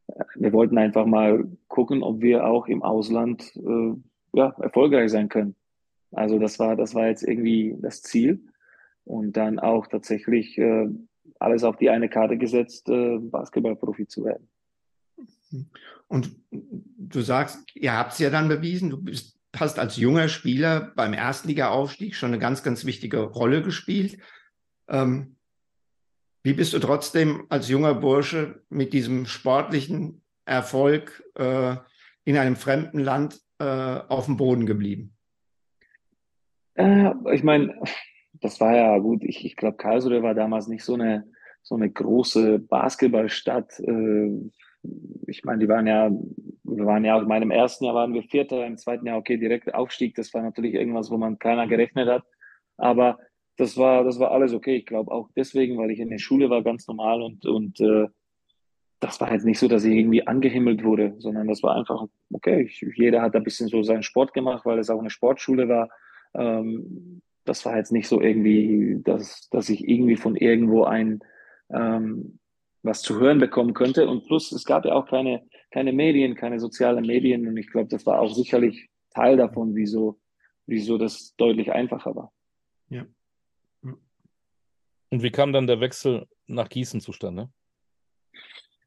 äh, wir wollten einfach mal gucken, ob wir auch im Ausland äh, ja, erfolgreich sein können. Also das war, das war jetzt irgendwie das Ziel und dann auch tatsächlich äh, alles auf die eine Karte gesetzt, äh, Basketballprofi zu werden. Und du sagst, ihr habt es ja dann bewiesen, du bist, hast als junger Spieler beim Erstliga-Aufstieg schon eine ganz, ganz wichtige Rolle gespielt. Ähm, wie bist du trotzdem als junger Bursche mit diesem sportlichen Erfolg äh, in einem fremden Land äh, auf dem Boden geblieben? Äh, ich meine, das war ja gut. Ich, ich glaube, Karlsruhe war damals nicht so eine, so eine große Basketballstadt. Ich meine, die waren ja, wir waren ja, in meinem ersten Jahr waren wir Vierter, im zweiten Jahr, okay, direkt Aufstieg. Das war natürlich irgendwas, wo man keiner gerechnet hat. Aber das war, das war alles okay. Ich glaube auch deswegen, weil ich in der Schule war, ganz normal und, und äh, das war jetzt nicht so, dass ich irgendwie angehimmelt wurde, sondern das war einfach, okay, ich, jeder hat ein bisschen so seinen Sport gemacht, weil es auch eine Sportschule war. Ähm, das war jetzt nicht so irgendwie, dass, dass ich irgendwie von irgendwo ein ähm, was zu hören bekommen könnte. Und plus, es gab ja auch keine, keine Medien, keine sozialen Medien. Und ich glaube, das war auch sicherlich Teil davon, wieso, wieso das deutlich einfacher war. Ja. Und wie kam dann der Wechsel nach Gießen zustande?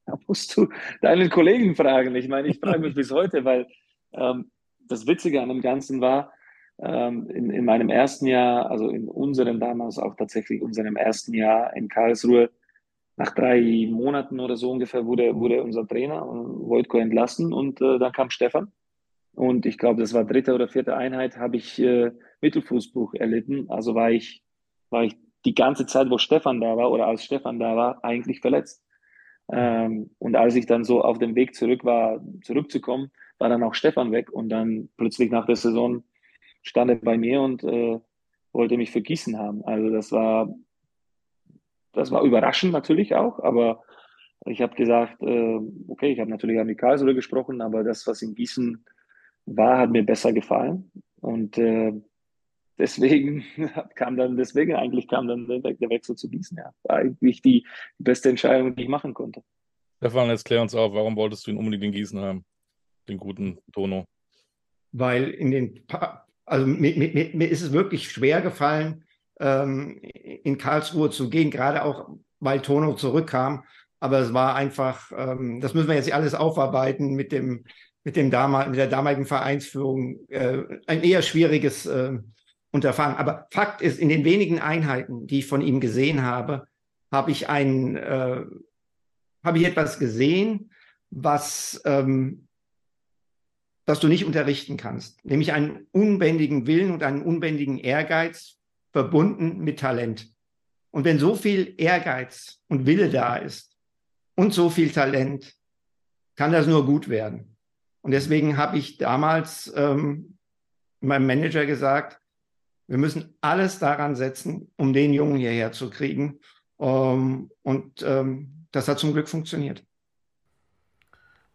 Da musst du deinen Kollegen fragen. Ich meine, ich frage mich bis heute, weil ähm, das Witzige an dem Ganzen war, ähm, in, in meinem ersten Jahr, also in unserem damals auch tatsächlich unserem ersten Jahr in Karlsruhe, nach drei Monaten oder so ungefähr wurde, wurde unser Trainer Wojtko entlassen und äh, dann kam Stefan. Und ich glaube, das war dritte oder vierte Einheit, habe ich äh, Mittelfußbruch erlitten. Also war ich, war ich die ganze Zeit, wo Stefan da war oder als Stefan da war, eigentlich verletzt. Ähm, und als ich dann so auf dem Weg zurück war, zurückzukommen, war dann auch Stefan weg und dann plötzlich nach der Saison stand er bei mir und äh, wollte mich für Gießen haben. Also das war, das war überraschend natürlich auch, aber ich habe gesagt, äh, okay, ich habe natürlich an die Karlsruhe gesprochen, aber das, was in Gießen war, hat mir besser gefallen und äh, deswegen *laughs* kam dann, deswegen eigentlich kam dann der, der Wechsel zu Gießen. Ja, war eigentlich die, die beste Entscheidung, die ich machen konnte. Stefan, jetzt klär uns auf, warum wolltest du ihn unbedingt in Gießen haben, den guten Tono? Weil in den, pa also mir, mir, mir, ist es wirklich schwer gefallen, ähm, in Karlsruhe zu gehen, gerade auch, weil Tono zurückkam. Aber es war einfach, ähm, das müssen wir jetzt alles aufarbeiten mit dem, mit dem damal mit der damaligen Vereinsführung, äh, ein eher schwieriges äh, Unterfangen. Aber Fakt ist, in den wenigen Einheiten, die ich von ihm gesehen habe, habe ich ein, äh, habe ich etwas gesehen, was, ähm, was du nicht unterrichten kannst, nämlich einen unbändigen Willen und einen unbändigen Ehrgeiz verbunden mit Talent. Und wenn so viel Ehrgeiz und Wille da ist und so viel Talent, kann das nur gut werden. Und deswegen habe ich damals ähm, meinem Manager gesagt, wir müssen alles daran setzen, um den Jungen hierher zu kriegen. Ähm, und ähm, das hat zum Glück funktioniert.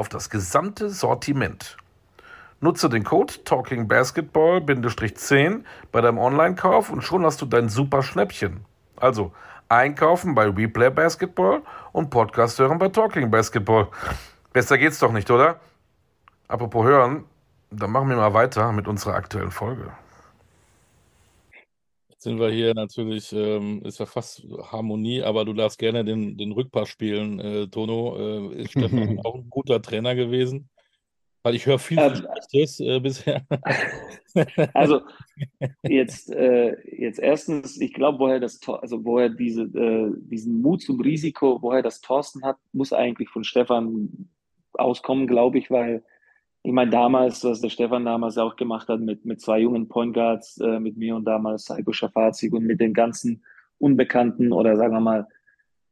auf das gesamte Sortiment. Nutze den Code TalkingBasketball-10 bei deinem Online-Kauf und schon hast du dein super Schnäppchen. Also einkaufen bei Replay Basketball und Podcast hören bei Talking Basketball. Besser geht's doch nicht, oder? Apropos hören, dann machen wir mal weiter mit unserer aktuellen Folge sind wir hier natürlich, ähm, ist ja fast Harmonie, aber du darfst gerne den, den Rückpass spielen, äh, Tono. Äh, ist Stefan *laughs* auch ein guter Trainer gewesen? Weil ich höre viel ähm, Schlechtes äh, bisher. *laughs* also jetzt, äh, jetzt erstens, ich glaube, woher das, also woher diese, äh, diesen Mut zum Risiko, woher das Thorsten hat, muss eigentlich von Stefan auskommen, glaube ich, weil ich meine, damals, was der Stefan damals auch gemacht hat mit, mit zwei jungen Point Guards, äh, mit mir und damals Heiko Schafazik und mit den ganzen unbekannten oder sagen wir mal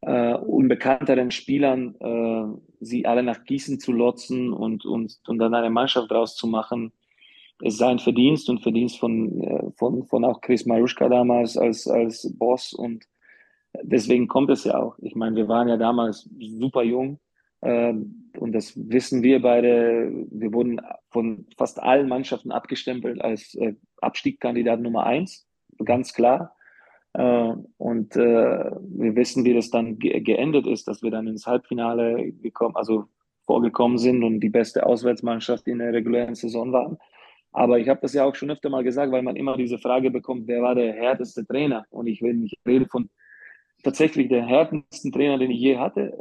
äh, unbekannteren Spielern, äh, sie alle nach Gießen zu lotzen und, und, und dann eine Mannschaft draus zu machen, ist sein Verdienst und Verdienst von, äh, von, von auch Chris Maruschka damals als, als Boss und deswegen kommt es ja auch. Ich meine, wir waren ja damals super jung und das wissen wir beide. Wir wurden von fast allen Mannschaften abgestempelt als äh, Abstiegskandidat Nummer eins, ganz klar. Äh, und äh, wir wissen, wie das dann geendet ist, dass wir dann ins Halbfinale gekommen, also vorgekommen sind und die beste Auswärtsmannschaft in der regulären Saison waren. Aber ich habe das ja auch schon öfter mal gesagt, weil man immer diese Frage bekommt, wer war der härteste Trainer? Und ich will nicht reden von tatsächlich der härtesten Trainer, den ich je hatte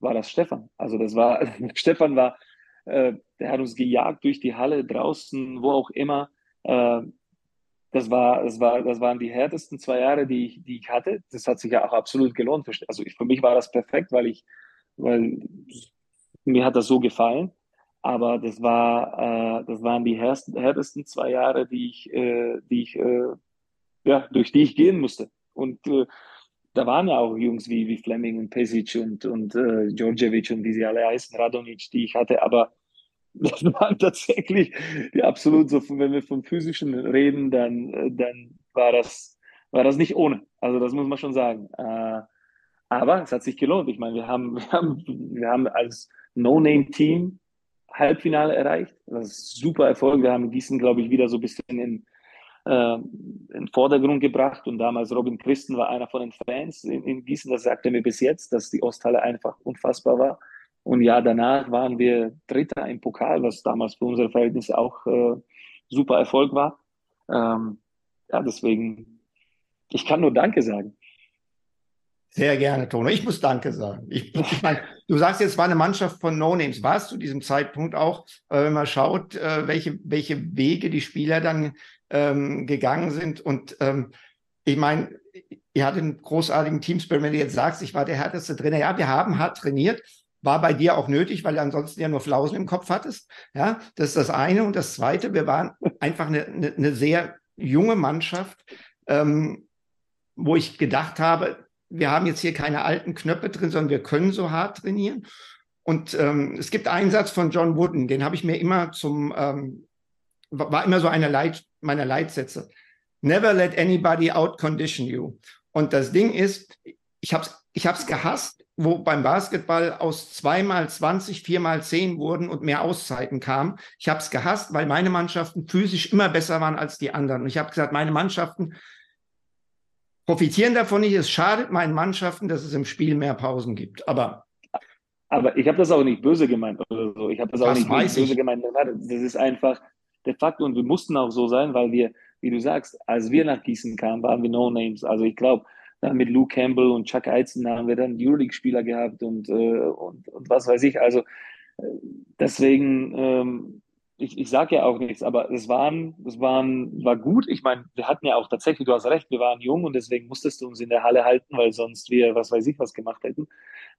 war das Stefan. Also das war, *laughs* Stefan war, äh, der hat uns gejagt durch die Halle, draußen, wo auch immer. Äh, das, war, das, war, das waren die härtesten zwei Jahre, die ich, die ich hatte. Das hat sich ja auch absolut gelohnt. Also ich, für mich war das perfekt, weil ich, weil mir hat das so gefallen. Aber das war, äh, das waren die härtesten zwei Jahre, die ich, äh, die ich, äh, ja, durch die ich gehen musste. Und äh, da waren ja auch Jungs wie, wie Fleming und Pesic und, und äh, Djordjevic und wie sie alle heißen, Radonic, die ich hatte, aber *laughs* das waren tatsächlich die absolut so, wenn wir vom Physischen reden, dann, äh, dann war das, war das nicht ohne. Also das muss man schon sagen. Äh, aber es hat sich gelohnt. Ich meine, wir haben, *laughs* wir haben, wir haben als No-Name-Team Halbfinale erreicht. Das ist super Erfolg. Wir haben Gießen, glaube ich, wieder so ein bisschen in, äh, in Vordergrund gebracht. Und damals Robin Christen war einer von den Fans in, in Gießen, das sagte mir bis jetzt, dass die Osthalle einfach unfassbar war. Und ja, danach waren wir Dritter im Pokal, was damals für unsere Verhältnisse auch äh, super Erfolg war. Ähm, ja, deswegen, ich kann nur Danke sagen. Sehr gerne, Tono. Ich muss Danke sagen. Ich, ich meine, du sagst jetzt, war eine Mannschaft von No-Names. War es zu diesem Zeitpunkt auch, äh, wenn man schaut, äh, welche, welche Wege die Spieler dann ähm, gegangen sind. Und ähm, ich meine, ihr hattet einen großartigen Teamspirit, wenn du jetzt sagst, ich war der härteste Trainer. Ja, wir haben hart trainiert. War bei dir auch nötig, weil du ansonsten ja nur Flausen im Kopf hattest. Ja, das ist das eine. Und das zweite, wir waren einfach eine, eine, eine sehr junge Mannschaft, ähm, wo ich gedacht habe, wir haben jetzt hier keine alten Knöpfe drin, sondern wir können so hart trainieren. Und ähm, es gibt einen Satz von John Wooden, den habe ich mir immer zum, ähm, war immer so einer Leit, meiner Leitsätze. Never let anybody outcondition you. Und das Ding ist, ich habe es ich hab's gehasst, wo beim Basketball aus zweimal 20, viermal 10 wurden und mehr Auszeiten kamen. Ich habe es gehasst, weil meine Mannschaften physisch immer besser waren als die anderen. Und ich habe gesagt, meine Mannschaften profitieren davon nicht. Es schadet meinen Mannschaften, dass es im Spiel mehr Pausen gibt. Aber aber ich habe das auch nicht böse gemeint oder so. Ich habe das, das auch nicht böse ich. gemeint. Das ist einfach der Fakt und wir mussten auch so sein, weil wir, wie du sagst, als wir nach Gießen kamen, waren wir No Names. Also ich glaube, mit Lou Campbell und Chuck Eizen haben wir dann Euroleague-Spieler gehabt und, äh, und, und was weiß ich. Also äh, deswegen ähm, ich, ich sage ja auch nichts, aber es waren, es waren, war gut. Ich meine, wir hatten ja auch tatsächlich, du hast recht, wir waren jung und deswegen musstest du uns in der Halle halten, weil sonst wir, was weiß ich, was gemacht hätten.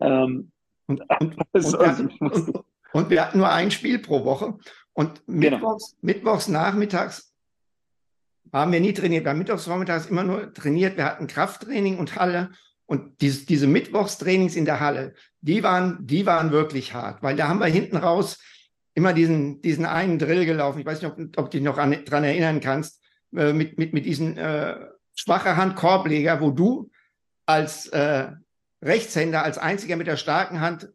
Ähm, und, *laughs* und, und, wir hatten, *laughs* und, wir hatten, nur ein Spiel pro Woche. Und genau. mittwochs, genau. mittwochs nachmittags haben wir nie trainiert. Bei mittwochs vormittags immer nur trainiert. Wir hatten Krafttraining und Halle. Und diese, diese Mittwochstrainings in der Halle, die waren, die waren wirklich hart, weil da haben wir hinten raus immer diesen, diesen einen Drill gelaufen. Ich weiß nicht, ob, ob du dich noch daran erinnern kannst, äh, mit, mit, mit diesem äh, schwacher Hand Korbleger, wo du als äh, Rechtshänder, als einziger mit der starken Hand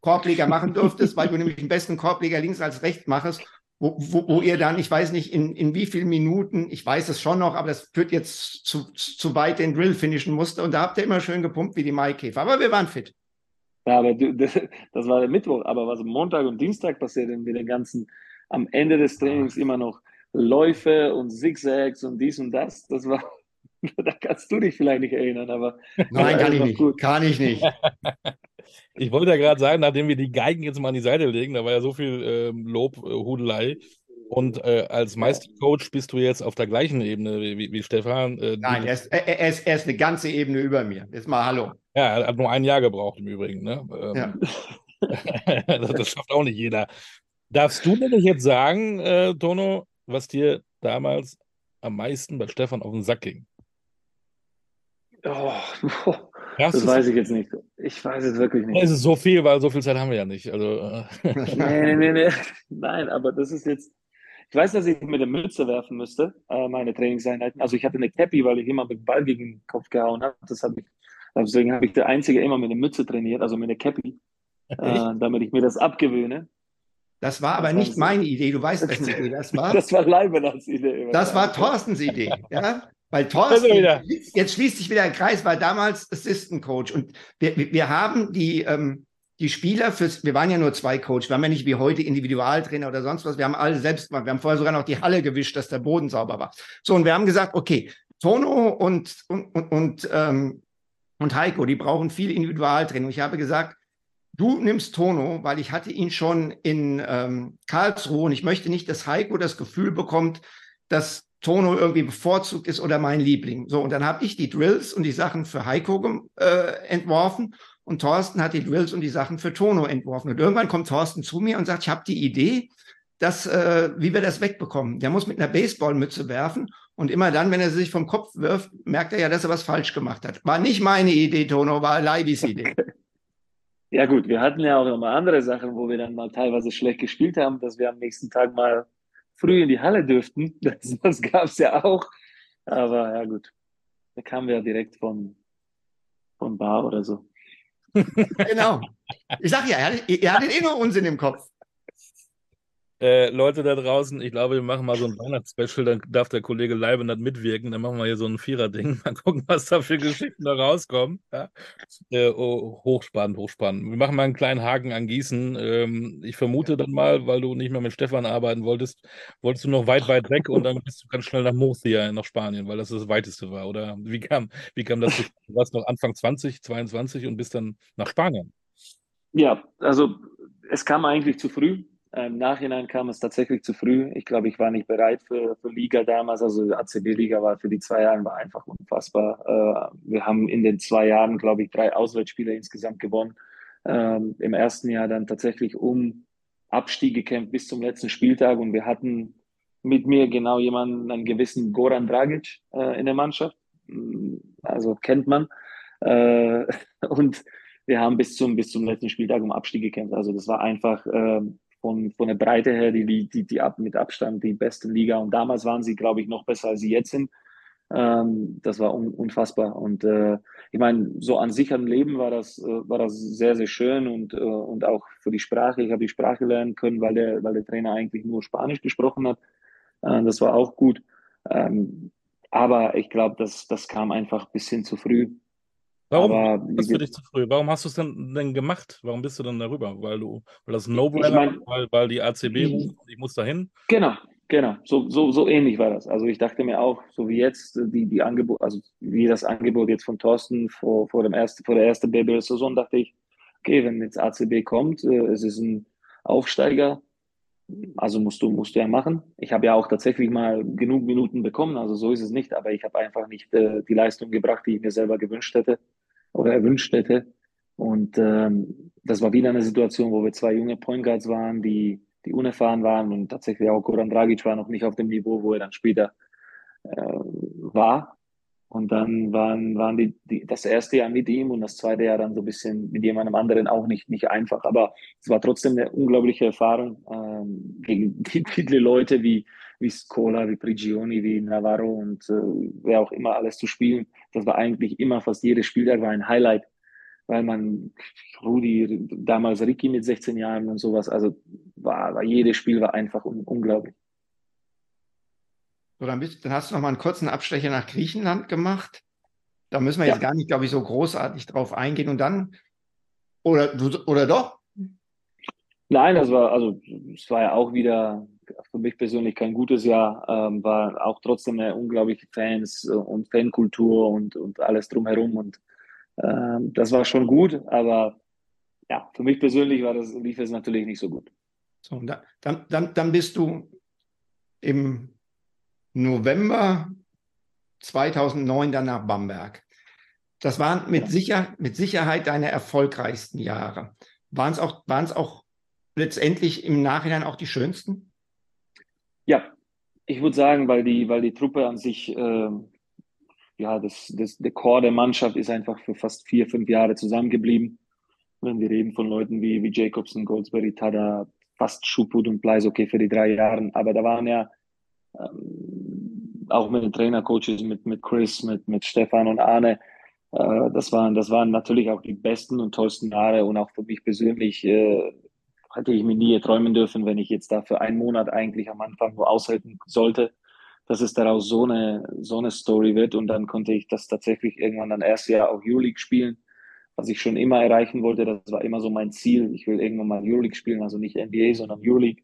Korbleger machen durftest, weil du *laughs* nämlich den besten Korbleger links als rechts machst, wo, wo, wo ihr dann, ich weiß nicht, in, in wie vielen Minuten, ich weiß es schon noch, aber das führt jetzt zu, zu weit den Drill finishen musste. Und da habt ihr immer schön gepumpt wie die Maikäfer. Aber wir waren fit. Ja, aber du, das, *laughs* das war der Mittwoch. Aber was Montag und Dienstag passiert mit den ganzen, am Ende des Trainings immer noch Läufe und Zigzags und dies und das, das war, *laughs* da kannst du dich vielleicht nicht erinnern, aber. *laughs* Nein, kann ich nicht. Gut. Kann ich nicht. Ich wollte ja gerade sagen, nachdem wir die Geigen jetzt mal an die Seite legen, da war ja so viel ähm, Lob, äh, Hudelei. Und äh, als Meistercoach bist du jetzt auf der gleichen Ebene wie, wie Stefan. Äh, Nein, er ist, er, er, ist, er ist eine ganze Ebene über mir. Jetzt mal Hallo. Ja, er hat nur ein Jahr gebraucht im Übrigen. Ne? Ähm, ja. *laughs* das, schafft auch nicht jeder. Darfst du denn jetzt sagen, äh, Tono, was dir damals am meisten bei Stefan auf den Sack ging? Oh, *laughs* das, das weiß ich jetzt nicht. Ich weiß es wirklich nicht. Es ist so viel, weil so viel Zeit haben wir ja nicht. Also, äh. *laughs* nee, nee, nee. Nein, aber das ist jetzt. Ich weiß, dass ich mit der Mütze werfen müsste, äh, meine Trainingseinheiten. Also ich hatte eine Cappy, weil ich immer mit dem Ball gegen den Kopf gehauen habe. Das habe ich Deswegen habe ich der Einzige immer mit einer Mütze trainiert, also mit einer Cappy, äh, damit ich mir das abgewöhne. Das war aber das nicht meine Idee, du weißt, welche Idee das war. *laughs* das war Leibeners Idee. Das war Thorstens Idee, *laughs* ja. Weil Thorsten, jetzt schließt sich wieder ein Kreis, war damals Assistant Coach und wir, wir haben die, ähm, die Spieler fürs, wir waren ja nur zwei Coach, wir haben ja nicht wie heute Individualtrainer oder sonst was, wir haben alle selbst gemacht, wir haben vorher sogar noch die Halle gewischt, dass der Boden sauber war. So, und wir haben gesagt, okay, Tono und, und, und, und ähm, und Heiko, die brauchen viel Individualtraining. Ich habe gesagt, du nimmst Tono, weil ich hatte ihn schon in ähm, Karlsruhe und ich möchte nicht, dass Heiko das Gefühl bekommt, dass Tono irgendwie bevorzugt ist oder mein Liebling. So, und dann habe ich die Drills und die Sachen für Heiko äh, entworfen und Thorsten hat die Drills und die Sachen für Tono entworfen. Und irgendwann kommt Thorsten zu mir und sagt, ich habe die Idee, dass, äh, wie wir das wegbekommen. Der muss mit einer Baseballmütze werfen und immer dann, wenn er sich vom Kopf wirft, merkt er ja, dass er was falsch gemacht hat. War nicht meine Idee, Tono, war Leibis Idee. *laughs* Ja gut, wir hatten ja auch immer andere Sachen, wo wir dann mal teilweise schlecht gespielt haben, dass wir am nächsten Tag mal früh in die Halle dürften. *laughs* Das, das gab es ja auch. Aber ja gut, da kamen wir ja direkt von, von Bar oder so. *laughs* genau. Ich sag ja, er, er hatte eh nur Unsinn im Kopf. Äh, Leute da draußen, ich glaube, wir machen mal so ein Weihnachtsspecial, dann darf der Kollege Leibenert mitwirken, dann machen wir hier so ein Vierer-Ding, *laughs* mal gucken, was da für Geschichten da rauskommen. Ja? Äh, oh, hochspannend, hochspannend. Wir machen mal einen kleinen Haken an Gießen. Ähm, ich vermute dann mal, weil du nicht mehr mit Stefan arbeiten wolltest, wolltest du noch weit, weit weg und dann bist du ganz schnell nach Murcia, nach Spanien, weil das das weiteste war, oder? Wie kam, wie kam das? Du warst noch Anfang 20, 22 und bist dann nach Spanien. Ja, also es kam eigentlich zu früh. Im Nachhinein kam es tatsächlich zu früh. Ich glaube, ich war nicht bereit für, für Liga damals. Also ACB-Liga war für die zwei Jahre war einfach unfassbar. Äh, wir haben in den zwei Jahren, glaube ich, drei Auswärtsspiele insgesamt gewonnen. Ähm, Im ersten Jahr dann tatsächlich um Abstieg gekämpft bis zum letzten Spieltag und wir hatten mit mir genau jemanden, einen gewissen Goran Dragic äh, in der Mannschaft. Also kennt man. Äh, *laughs* und wir haben bis zum, bis zum letzten Spieltag um Abstieg gekämpft. Also das war einfach ähm, von, von der Breite her die, die, die ab, mit Abstand die beste Liga. Und damals waren sie, glaube ich, noch besser, als sie jetzt sind. Ähm, das war un, unfassbar. Und äh, ich meine, so an sich am Leben war das, äh, war das sehr, sehr schön und, äh, und auch für die Sprache. Ich habe die Sprache lernen können, weil der, weil der Trainer eigentlich nur Spanisch gesprochen hat. Äh, das war auch gut. Ähm, aber ich glaube, das, das kam einfach ein bisschen zu früh. Warum aber, das für dich zu früh? Warum hast du es denn, denn gemacht? Warum bist du denn darüber? Weil du, weil das No-Brainer, ich mein, weil, weil die ACB ruft, ich muss dahin? Genau, genau. So, so, so ähnlich war das. Also ich dachte mir auch, so wie jetzt die, die Angebot, also wie das Angebot jetzt von Thorsten vor, vor dem ersten, vor der ersten BBL-Saison, dachte ich, okay, wenn jetzt ACB kommt, äh, es ist ein Aufsteiger, also musst du, musst du ja machen. Ich habe ja auch tatsächlich mal genug Minuten bekommen, also so ist es nicht, aber ich habe einfach nicht äh, die Leistung gebracht, die ich mir selber gewünscht hätte oder erwünscht hätte. Und ähm, das war wieder eine Situation, wo wir zwei junge Point Guards waren, die, die unerfahren waren und tatsächlich auch Goran Dragic war noch nicht auf dem Niveau, wo er dann später äh, war. Und dann waren, waren die, die, das erste Jahr mit ihm und das zweite Jahr dann so ein bisschen mit jemandem anderen auch nicht, nicht einfach. Aber es war trotzdem eine unglaubliche Erfahrung ähm, gegen *laughs* viele Leute wie, wie Scola, wie Prigioni, wie Navarro und äh, wer auch immer alles zu spielen. Das war eigentlich immer, fast jedes Spieltag war ein Highlight, weil man Rudi, damals Ricky mit 16 Jahren und sowas, also war, war jedes Spiel war einfach un unglaublich. So, dann, bist, dann hast du noch mal einen kurzen Abstecher nach Griechenland gemacht. Da müssen wir ja. jetzt gar nicht, glaube ich, so großartig drauf eingehen. Und dann, oder, oder doch? Nein, das war, also, es war ja auch wieder für mich persönlich kein gutes Jahr, ähm, war auch trotzdem eine unglaubliche Fans und Fankultur und, und alles drumherum und ähm, das war schon gut, aber ja, für mich persönlich war das, lief es natürlich nicht so gut. So, dann, dann, dann bist du im November 2009 dann nach Bamberg. Das waren mit, sicher, mit Sicherheit deine erfolgreichsten Jahre. Waren es auch, waren's auch letztendlich im Nachhinein auch die schönsten? Ich würde sagen, weil die, weil die Truppe an sich, äh, ja, das, das, der Chor der Mannschaft ist einfach für fast vier, fünf Jahre zusammengeblieben. Wenn wir reden von Leuten wie, wie Jacobson, Goldsberry, Tada, fast Schuput und Bleis, okay, für die drei Jahre. Aber da waren ja ähm, auch mit den Trainercoaches, mit, mit Chris, mit, mit Stefan und Arne, äh, das, waren, das waren natürlich auch die besten und tollsten Jahre und auch für mich persönlich äh, hätte ich mir nie träumen dürfen, wenn ich jetzt da für einen Monat eigentlich am Anfang nur aushalten sollte, dass es daraus so eine, so eine Story wird. Und dann konnte ich das tatsächlich irgendwann dann erst Jahr auch Euroleague spielen, was ich schon immer erreichen wollte. Das war immer so mein Ziel. Ich will irgendwann mal Euroleague spielen, also nicht NBA, sondern Euroleague.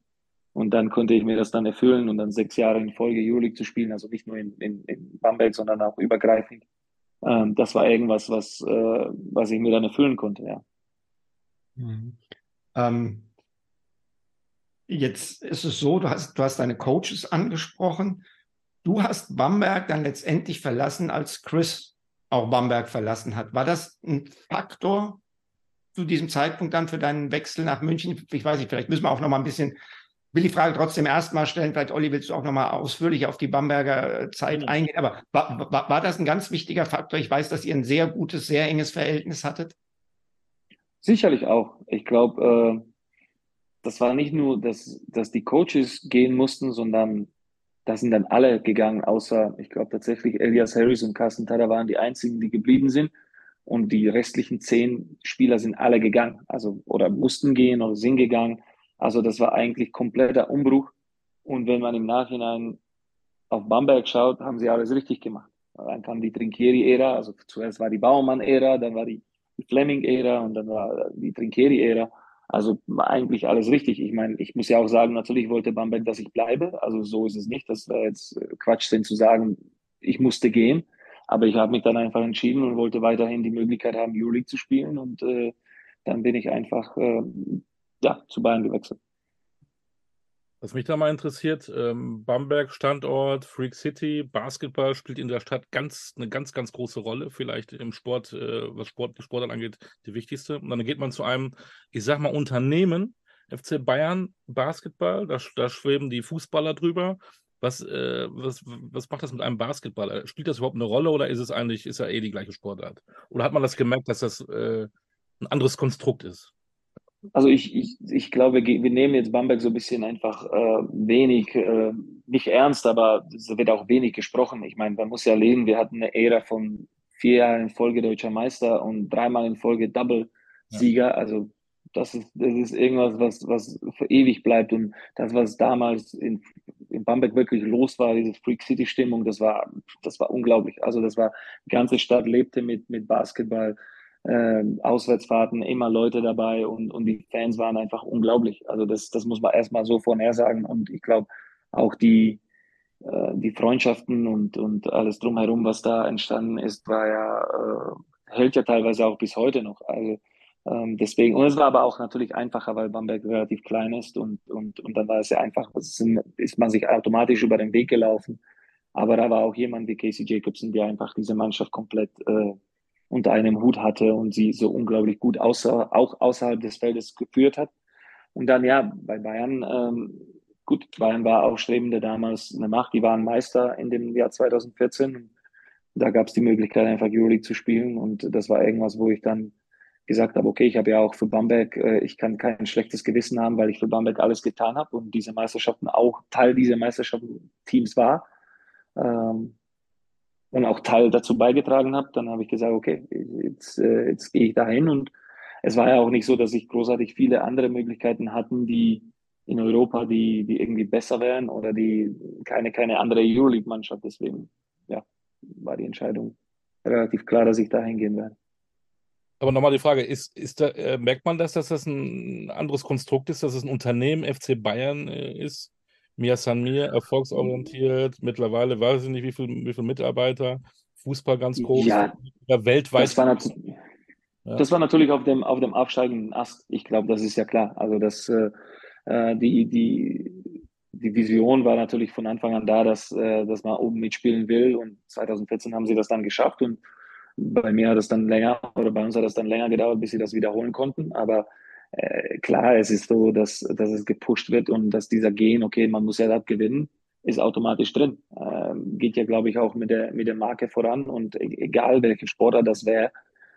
Und dann konnte ich mir das dann erfüllen und dann sechs Jahre in Folge Euroleague zu spielen, also nicht nur in, in, in Bamberg, sondern auch übergreifend. Ähm, das war irgendwas, was, äh, was ich mir dann erfüllen konnte, ja. Mhm. Ähm, Jetzt ist es so, du hast, du hast deine Coaches angesprochen. Du hast Bamberg dann letztendlich verlassen, als Chris auch Bamberg verlassen hat. War das ein Faktor zu diesem Zeitpunkt dann für deinen Wechsel nach München? Ich weiß nicht, vielleicht müssen wir auch noch mal ein bisschen, will die Frage trotzdem erstmal stellen. Vielleicht, Olli, willst du auch noch mal ausführlich auf die Bamberger äh, Zeit ja. eingehen? Aber war, war, war das ein ganz wichtiger Faktor? Ich weiß, dass ihr ein sehr gutes, sehr enges Verhältnis hattet. Sicherlich auch. Ich glaube, äh das war nicht nur, dass, dass die Coaches gehen mussten, sondern da sind dann alle gegangen, außer, ich glaube tatsächlich, Elias Harris und Carsten Tada waren die einzigen, die geblieben sind. Und die restlichen zehn Spieler sind alle gegangen, also oder mussten gehen oder sind gegangen. Also das war eigentlich kompletter Umbruch. Und wenn man im Nachhinein auf Bamberg schaut, haben sie alles richtig gemacht. Dann kam die Trinkieri-Ära, also zuerst war die Baumann-Ära, dann war die, Fleming-Ära und dann war die Trinkieri-Ära. Also eigentlich alles richtig. Ich meine, ich muss ja auch sagen, natürlich wollte Bamberg, dass ich bleibe. Also so ist es nicht. Das wäre jetzt Quatsch, denn zu sagen, ich musste gehen. Aber ich habe mich dann einfach entschieden und wollte weiterhin die Möglichkeit haben, Euroleague zu spielen. Und äh, dann bin ich einfach äh, ja, zu Bayern gewechselt. Was mich da mal interessiert, ähm, Bamberg, Standort, Freak City, Basketball spielt in der Stadt ganz, eine ganz, ganz große Rolle. Vielleicht im Sport, äh, was Sport, Sport angeht, die wichtigste. Und dann geht man zu einem, ich sag mal, Unternehmen, FC Bayern Basketball, da, da schweben die Fußballer drüber. Was, äh, was, was macht das mit einem Basketball? Spielt das überhaupt eine Rolle oder ist es eigentlich, ist ja eh die gleiche Sportart? Oder hat man das gemerkt, dass das äh, ein anderes Konstrukt ist? Also ich, ich, ich glaube, wir nehmen jetzt Bamberg so ein bisschen einfach äh, wenig, äh, nicht ernst, aber es wird auch wenig gesprochen. Ich meine, man muss ja lesen, wir hatten eine Ära von vier Jahren in Folge deutscher Meister und dreimal in Folge Double-Sieger. Ja. Also das ist, das ist irgendwas, was, was für ewig bleibt. Und das, was damals in, in Bamberg wirklich los war, diese Freak City-Stimmung, das war, das war unglaublich. Also das war, die ganze Stadt lebte mit, mit Basketball äh, Auswärtsfahrten immer Leute dabei und, und die Fans waren einfach unglaublich. Also das, das muss man erstmal so vorhersagen und ich glaube auch die, äh, die Freundschaften und, und alles drumherum, was da entstanden ist, war ja, äh, hält ja teilweise auch bis heute noch. Also ähm, deswegen, und es war aber auch natürlich einfacher, weil Bamberg relativ klein ist und, und, und dann war es ja einfach, sind, ist man sich automatisch über den Weg gelaufen. Aber da war auch jemand wie Casey Jacobson, der einfach diese Mannschaft komplett äh, unter einem Hut hatte und sie so unglaublich gut außer, auch außerhalb des Feldes geführt hat. Und dann ja, bei Bayern, ähm, gut, Bayern war aufstrebende damals eine Macht, die waren Meister in dem Jahr 2014. Da gab es die Möglichkeit, einfach Euroleague zu spielen und das war irgendwas, wo ich dann gesagt habe, okay, ich habe ja auch für Bamberg, äh, ich kann kein schlechtes Gewissen haben, weil ich für Bamberg alles getan habe und diese Meisterschaften auch Teil dieser Meisterschaften Teams war. Ähm, und auch Teil dazu beigetragen habe, dann habe ich gesagt, okay, jetzt, äh, jetzt gehe ich dahin und es war ja auch nicht so, dass ich großartig viele andere Möglichkeiten hatten, die in Europa, die, die irgendwie besser wären oder die keine, keine andere Euroleague-Mannschaft. Deswegen, ja, war die Entscheidung relativ klar, dass ich dahin gehen werde. Aber nochmal die Frage, ist, ist da, äh, merkt man das, dass das ein anderes Konstrukt ist, dass es ein Unternehmen FC Bayern äh, ist? Mia San Mir, erfolgsorientiert, mittlerweile weiß ich nicht, wie viele wie viel Mitarbeiter, Fußball ganz groß, ja, weltweit. Das war, ja. das war, natürlich auf dem, auf dem absteigenden Ast. Ich glaube, das ist ja klar. Also das, äh, äh, die, die, die Vision war natürlich von Anfang an da, dass, äh, dass man oben mitspielen will. Und 2014 haben sie das dann geschafft. Und bei mir hat es dann länger, oder bei uns hat es dann länger gedauert, bis sie das wiederholen konnten. Aber äh, klar, es ist so, dass, dass es gepusht wird und dass dieser Gen, okay, man muss ja das gewinnen, ist automatisch drin. Ähm, geht ja, glaube ich, auch mit der, mit der Marke voran und e-, egal welche Sportler das wäre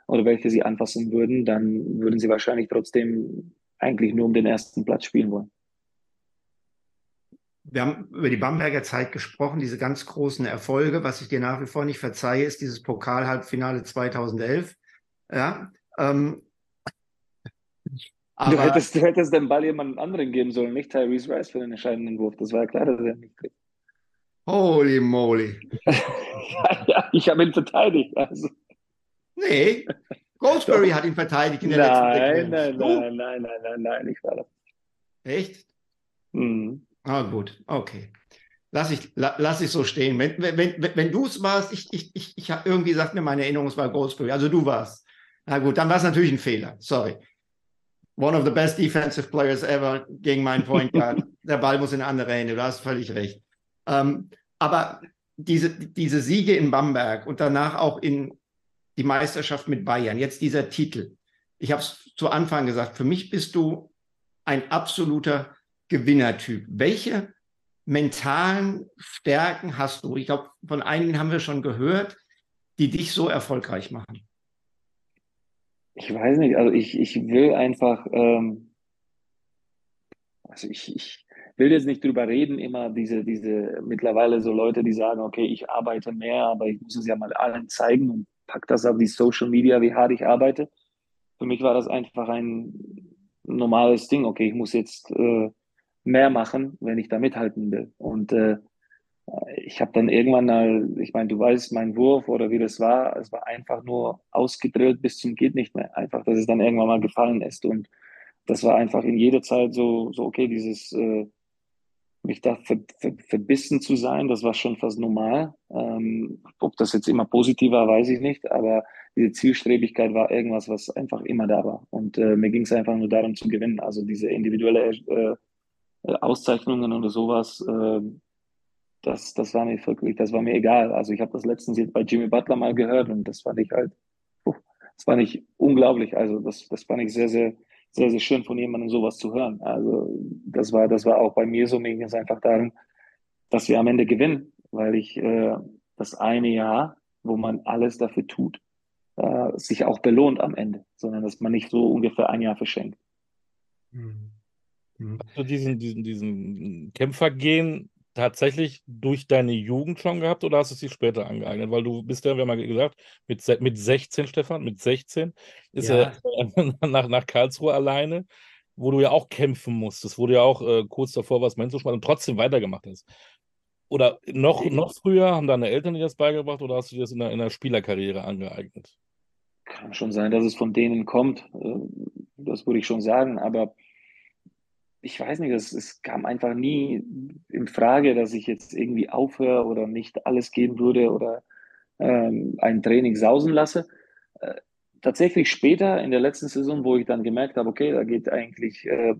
oder welche sie anfassen würden, dann würden sie wahrscheinlich trotzdem eigentlich nur um den ersten Platz spielen wollen. Wir haben über die Bamberger Zeit gesprochen, diese ganz großen Erfolge. Was ich dir nach wie vor nicht verzeihe, ist dieses Pokal-Halbfinale 2011. Ja, ähm, aber du hättest, du hättest den Ball jemand anderen geben sollen, nicht Tyrese Rice für den entscheidenden Wurf. Das war ja klar, dass er nicht kriegt. Holy moly. ja, *laughs* ja, ich habe ihn verteidigt. Also. Nee, Goldsberry hat ihn verteidigt in der nein, letzten Sequenz. Nein, nein, nein, nein, nein, nein, ich war das. Echt? Mhm. Ah, gut, okay. Lass ich, la, lass ich so stehen. Wenn, wenn, wenn, wenn du es warst, ich, ich, ich, ich habe irgendwie sagt mir meine Erinnerung, es war Goldsberry. Also du warst. Na gut, dann war es natürlich ein Fehler. Sorry one of the best defensive players ever gegen meinen Point Guard. Der Ball muss in andere Hände, du hast völlig recht. Ähm, aber diese, diese Siege in Bamberg und danach auch in die Meisterschaft mit Bayern, jetzt dieser Titel. Ich habe es zu Anfang gesagt, für mich bist du ein absoluter Gewinnertyp. Welche mentalen Stärken hast du? Ich glaube, von einigen haben wir schon gehört, die dich so erfolgreich machen. Ich weiß nicht, also ich, ich will einfach, ähm, also ich, ich will jetzt nicht drüber reden, immer diese, diese mittlerweile so Leute, die sagen, okay, ich arbeite mehr, aber ich muss es ja mal allen zeigen und pack das auf die Social Media, wie hart ich arbeite. Für mich war das einfach ein, normales Ding. Okay, ich muss jetzt äh, mehr machen, wenn ich da mithalten will. Und äh, ich habe dann irgendwann mal, ich meine, du weißt, mein Wurf oder wie das war, es war einfach nur ausgedrillt bis zum geht nicht mehr. Einfach, dass es dann irgendwann mal gefallen ist. Und das war einfach in jeder Zeit so, so okay, dieses äh, mich da ver, ver, verbissen zu sein, das war schon fast normal. Ähm, ob das jetzt immer positiv war, weiß ich nicht, aber diese Zielstrebigkeit war irgendwas, was einfach immer da war. Und äh, mir ging es einfach nur darum zu gewinnen. Also diese individuelle äh, Auszeichnungen oder sowas, äh, das, das war mir wirklich, das war mir egal. Also ich habe das letztens jetzt bei Jimmy Butler mal gehört und das fand ich halt, das fand ich unglaublich. Also das, das fand ich sehr, sehr, sehr, sehr schön von jemandem sowas zu hören. Also das war, das war auch bei mir so, mir ging es einfach darum, dass wir am Ende gewinnen, weil ich äh, das eine Jahr, wo man alles dafür tut, äh, sich auch belohnt am Ende, sondern dass man nicht so ungefähr ein Jahr verschenkt. Mhm. Hast du diesen, diesen, diesen Kämpfergehen tatsächlich durch deine Jugend schon gehabt oder hast du es dir später angeeignet? Weil du bist ja, wir haben mal gesagt, mit, mit 16, Stefan, mit 16 ist ja. er *laughs* nach, nach Karlsruhe alleine, wo du ja auch kämpfen musstest, wo du ja auch äh, kurz davor warst, Mensch und trotzdem weitergemacht hast. Oder noch, noch früher haben deine Eltern dir das beigebracht oder hast du dir das in der, in der Spielerkarriere angeeignet? Kann schon sein, dass es von denen kommt. Äh, das würde ich schon sagen, aber ich weiß nicht, es, es kam einfach nie in Frage, dass ich jetzt irgendwie aufhöre oder nicht alles geben würde oder ähm, ein Training sausen lasse. Äh, tatsächlich später in der letzten Saison, wo ich dann gemerkt habe, okay, da geht eigentlich äh,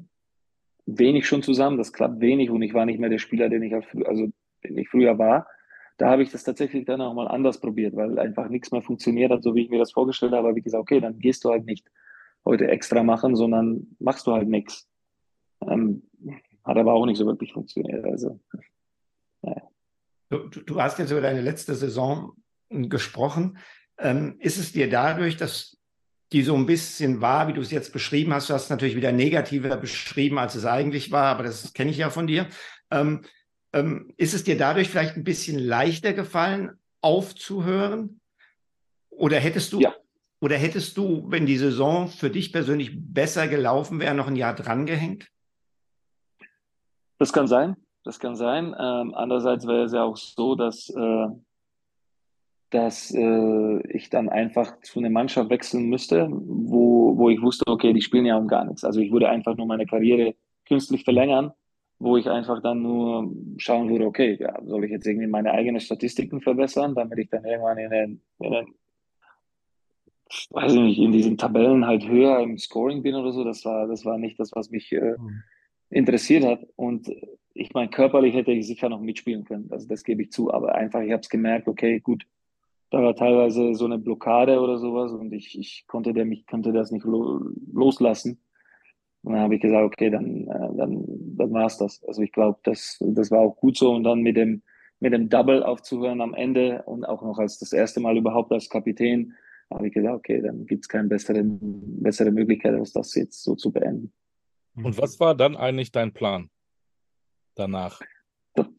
wenig schon zusammen, das klappt wenig und ich war nicht mehr der Spieler, den ich, also, den ich früher war, da habe ich das tatsächlich dann auch mal anders probiert, weil einfach nichts mehr funktioniert hat, so wie ich mir das vorgestellt habe. Aber wie gesagt, okay, dann gehst du halt nicht heute extra machen, sondern machst du halt nichts. Ähm, hat aber auch nicht so wirklich funktioniert. Also, ja. du, du, hast jetzt über deine letzte Saison gesprochen. Ähm, ist es dir dadurch, dass die so ein bisschen war, wie du es jetzt beschrieben hast, du hast es natürlich wieder negativer beschrieben, als es eigentlich war, aber das kenne ich ja von dir. Ähm, ähm, ist es dir dadurch vielleicht ein bisschen leichter gefallen, aufzuhören? Oder hättest du, ja. oder hättest du, wenn die Saison für dich persönlich besser gelaufen wäre, noch ein Jahr drangehängt? Das kann sein, das kann sein. Ähm, andererseits wäre es ja auch so, dass, äh, dass äh, ich dann einfach zu einer Mannschaft wechseln müsste, wo, wo ich wusste, okay, die spielen ja um gar nichts. Also ich würde einfach nur meine Karriere künstlich verlängern, wo ich einfach dann nur schauen würde, okay, ja, soll ich jetzt irgendwie meine eigenen Statistiken verbessern, damit ich dann irgendwann in den, in den weiß ich nicht, in diesen Tabellen halt höher im Scoring bin oder so. Das war, das war nicht das, was mich äh, mhm interessiert hat. Und ich meine, körperlich hätte ich sicher noch mitspielen können. Also das gebe ich zu. Aber einfach, ich habe es gemerkt, okay, gut, da war teilweise so eine Blockade oder sowas und ich, ich konnte, der, mich, konnte das nicht lo loslassen. Und dann habe ich gesagt, okay, dann, äh, dann, dann war es das. Also ich glaube, das, das war auch gut so. Und dann mit dem, mit dem Double aufzuhören am Ende und auch noch als das erste Mal überhaupt als Kapitän, habe ich gesagt, okay, dann gibt es keine bessere, bessere Möglichkeit, als das jetzt so zu beenden. Und was war dann eigentlich dein Plan danach?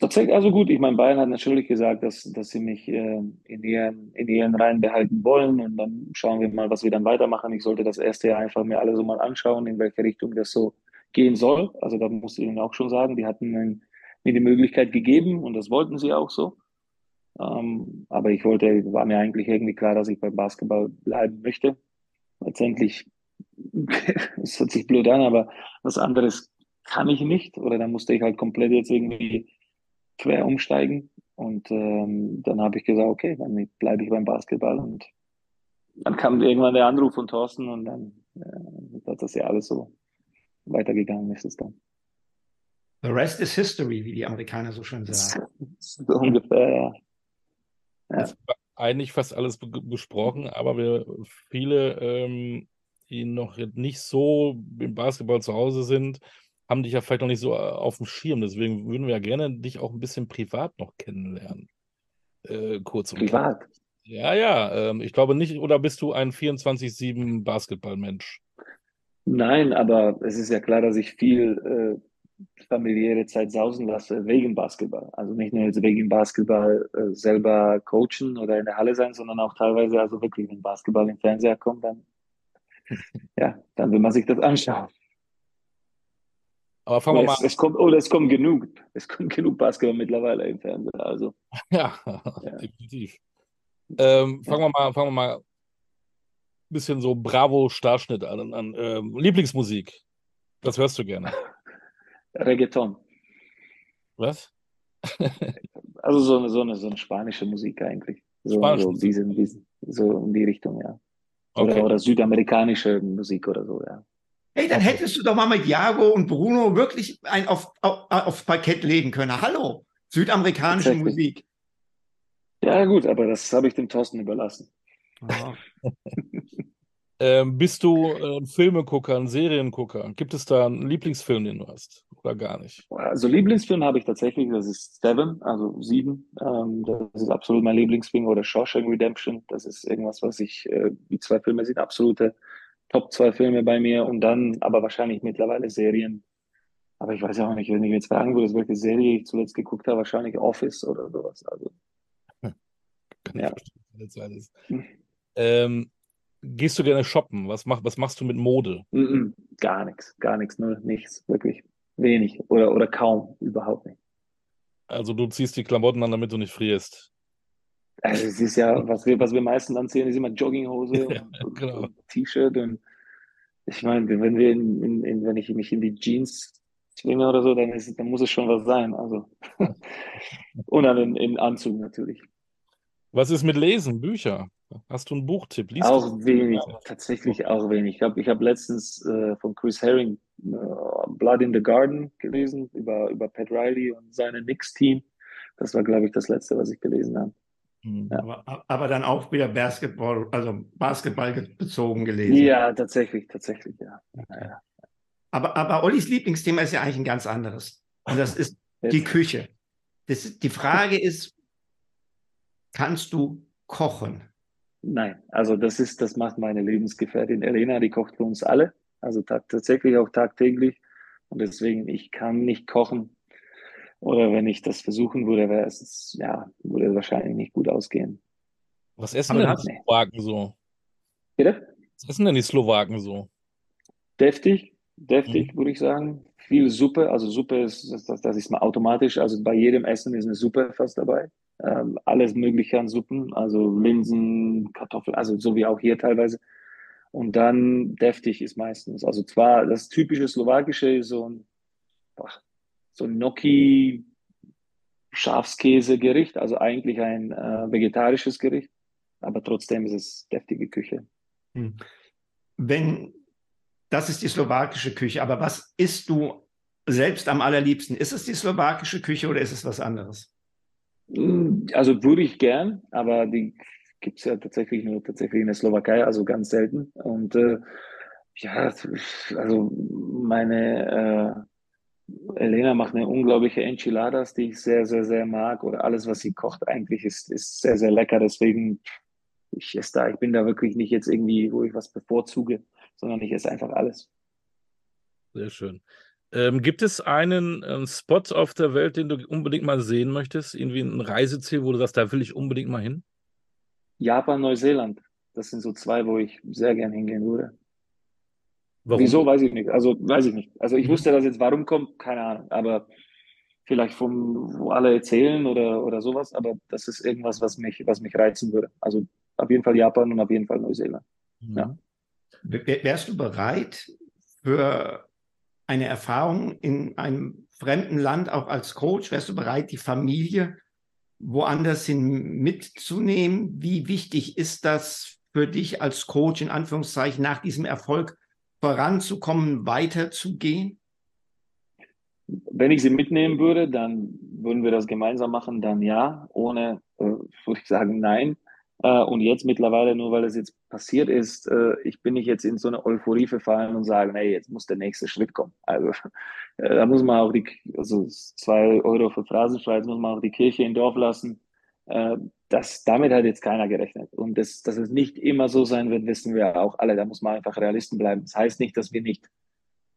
Tatsächlich, also gut, ich meine, Bayern hat natürlich gesagt, dass, dass sie mich äh, in, ihren, in ihren Reihen behalten wollen und dann schauen wir mal, was wir dann weitermachen. Ich sollte das erste Jahr einfach mir alle so mal anschauen, in welche Richtung das so gehen soll. Also da muss ich Ihnen auch schon sagen, die hatten mir die Möglichkeit gegeben und das wollten sie auch so. Ähm, aber ich wollte, war mir eigentlich irgendwie klar, dass ich beim Basketball bleiben möchte. Letztendlich es hört sich blöd an, aber was anderes kann ich nicht. Oder dann musste ich halt komplett jetzt irgendwie quer umsteigen. Und ähm, dann habe ich gesagt, okay, dann bleibe ich beim Basketball. Und dann kam irgendwann der Anruf von Thorsten und dann äh, hat das ja alles so weitergegangen ist es dann. The rest is history, wie die Amerikaner so schön sagen. So ungefähr, ja. ja. Eigentlich fast alles besprochen, aber wir viele ähm, die noch nicht so im Basketball zu Hause sind, haben dich ja vielleicht noch nicht so äh, auf dem Schirm. Deswegen würden wir ja gerne dich auch ein bisschen privat noch kennenlernen. Äh, kurz und Privat? Klar. Ja, ja. Ähm, ich glaube nicht, oder bist du ein 24-7 Basketballmensch? Nein, aber es ist ja klar, dass ich viel äh, familiäre Zeit sausen lasse wegen Basketball. Also nicht nur jetzt wegen Basketball äh, selber coachen oder in der Halle sein, sondern auch teilweise, also wirklich, wenn Basketball im Fernseher kommt, dann ja, dann will man sich das anschauen. Aber fangen wir mal es, es kommt, oder es kommt genug. Es kommt genug Basketball mittlerweile im Fernsehen. Also, Ja, *laughs* definitiv. Ähm, fangen wir mal, fangen wir mal ein bisschen so Bravo-Starschnitt an. an ähm, Lieblingsmusik. Was hörst du gerne? *laughs* Reggaeton. Was? Also so eine, so eine, so eine spanische Musik eigentlich. So, Spanische so, diesen, diesen, so in die Richtung, ja. Oder, Okay. oder südamerikanische Musik oder so, ja. Hey, dann hättest du doch mal mit Jago und Bruno wirklich ein auf, auf, aufs Parkett legen können. Hallo, südamerikanische Tatsächlich. Musik. Ja, gut, aber das habe ich dem Thorsten überlassen. *laughs* Ähm, bist du äh, ein Filmegucker, ein Seriengucker? Gibt es da einen Lieblingsfilm, den du hast? Oder gar nicht? Also Lieblingsfilm habe ich tatsächlich, das ist Seven, also Sieben. Ähm, das ist absolut mein Lieblingsfilm. Oder Shawshank Redemption, das ist irgendwas, was ich, äh, die zwei Filme sind absolute Top zwei Filme bei mir. Und dann aber wahrscheinlich mittlerweile Serien. Aber ich weiß ja auch nicht, wenn ich jetzt fragen würde, welche Serie ich zuletzt geguckt habe, wahrscheinlich Office oder sowas. Also Kann ich Ja. verstehen, alles. Hm. Ähm, gehst du gerne shoppen? Was, mach, was machst du mit Mode? mm, mm, gar nichts, gar nichts, null, nichts, wirklich wenig oder, oder kaum, überhaupt nicht. Also du ziehst die Klamotten an, damit du nicht frierst. Also es ist ja, was wir, was wir meistens anziehen, ist immer Jogginghose Ja, und, genau. und T-Shirt. Und ich meine, wenn wir in, in, in, wenn ich mich in die Jeans zwinge oder so, dann ist, dann muss es schon was sein. Also *laughs* und dann in, in Anzug natürlich. Was ist mit Lesen, Bücher? Hast du einen Buchtipp? Liest Auch wenig, tatsächlich auch wenig. Ich habe ich hab letztens äh, von Chris Herring äh, Blood in the Garden gelesen über, über Pat Riley und seine Knicks-Team. Das war, glaube ich, das letzte, was ich gelesen habe. Hm. Ja. Aber, aber dann auch wieder Basketball, also Basketball bezogen gelesen. Ja, tatsächlich, tatsächlich, ja. ja. Aber, aber Ollis Lieblingsthema ist ja eigentlich ein ganz anderes. Und das ist die Jetzt, Küche. Das, die Frage ist, kannst du kochen? Nein, also das ist, das macht meine Lebensgefährtin Elena, die kocht für uns alle. Also ta- tatsächlich auch tagtäglich. Und deswegen, ich kann nicht kochen. Oder wenn ich das versuchen würde, wäre es, ja, würde es wahrscheinlich nicht gut ausgehen. Was essen Aber denn das- die Slowaken so? Bitte? Was essen denn die Slowaken so? Deftig, deftig, Mhm. würde ich sagen. Viel Suppe, also Suppe ist, das, das- das ist mal automatisch. Also bei jedem Essen ist eine Suppe fast dabei. Ähm, alles Mögliche an Suppen, also Linsen, Kartoffeln, also so wie auch hier teilweise. Und dann deftig ist meistens. Also zwar das typische Slowakische ist so ein, so ein Gnocchi Schafskäse-Gericht, also eigentlich ein äh, vegetarisches Gericht, aber trotzdem ist es deftige Küche. Hm. Wenn, das ist die slowakische Küche, aber was isst du selbst am allerliebsten? Ist es die slowakische Küche oder ist es was anderes? Mm, Also würde ich gern, aber die gibt es ja tatsächlich nur tatsächlich in der Slowakei, also ganz selten. Und äh, ja, also meine äh, Elena macht eine unglaubliche Enchiladas, die ich sehr, sehr, sehr mag. Oder alles, was sie kocht, eigentlich ist, ist sehr, sehr lecker. Deswegen, ich esse da, ich bin da wirklich nicht jetzt irgendwie, wo ich was bevorzuge, sondern ich esse einfach alles. Sehr schön. Ähm, gibt es einen ähm, Spot auf der Welt, den du unbedingt mal sehen möchtest? Irgendwie ein Reiseziel, wo du sagst, da will ich unbedingt mal hin? Japan, Neuseeland, das sind so zwei, wo ich sehr gern hingehen würde. Warum? Wieso, weiß ich nicht. Also, weiß ich nicht. Also, ich Mhm. wusste, dass jetzt warum kommt, keine Ahnung. Aber vielleicht vom, wo alle erzählen oder, oder sowas. Aber das ist irgendwas, was mich, was mich reizen würde. Also, auf jeden Fall Japan und auf jeden Fall Neuseeland. Mhm. Ja. Wärst du bereit für eine Erfahrung in einem fremden Land, auch als Coach, wärst du bereit, die Familie woanders hin mitzunehmen? Wie wichtig ist das für dich als Coach, in Anführungszeichen, nach diesem Erfolg voranzukommen, weiterzugehen? Wenn ich sie mitnehmen würde, dann würden wir das gemeinsam machen, dann ja. Ohne, äh, würde ich sagen, nein. Äh, und jetzt mittlerweile, nur weil es jetzt passiert ist, äh, ich bin nicht jetzt in so eine Euphorie verfallen und sagen, hey, jetzt muss der nächste Schritt kommen. Also *laughs* äh, da muss man auch die, also zwei Euro für Phrasenschweiz, muss man auch die Kirche im Dorf lassen. Äh, das, damit hat jetzt keiner gerechnet. Und das, dass es nicht immer so sein wird, wissen wir auch alle. Da muss man einfach Realisten bleiben. Das heißt nicht, dass wir nicht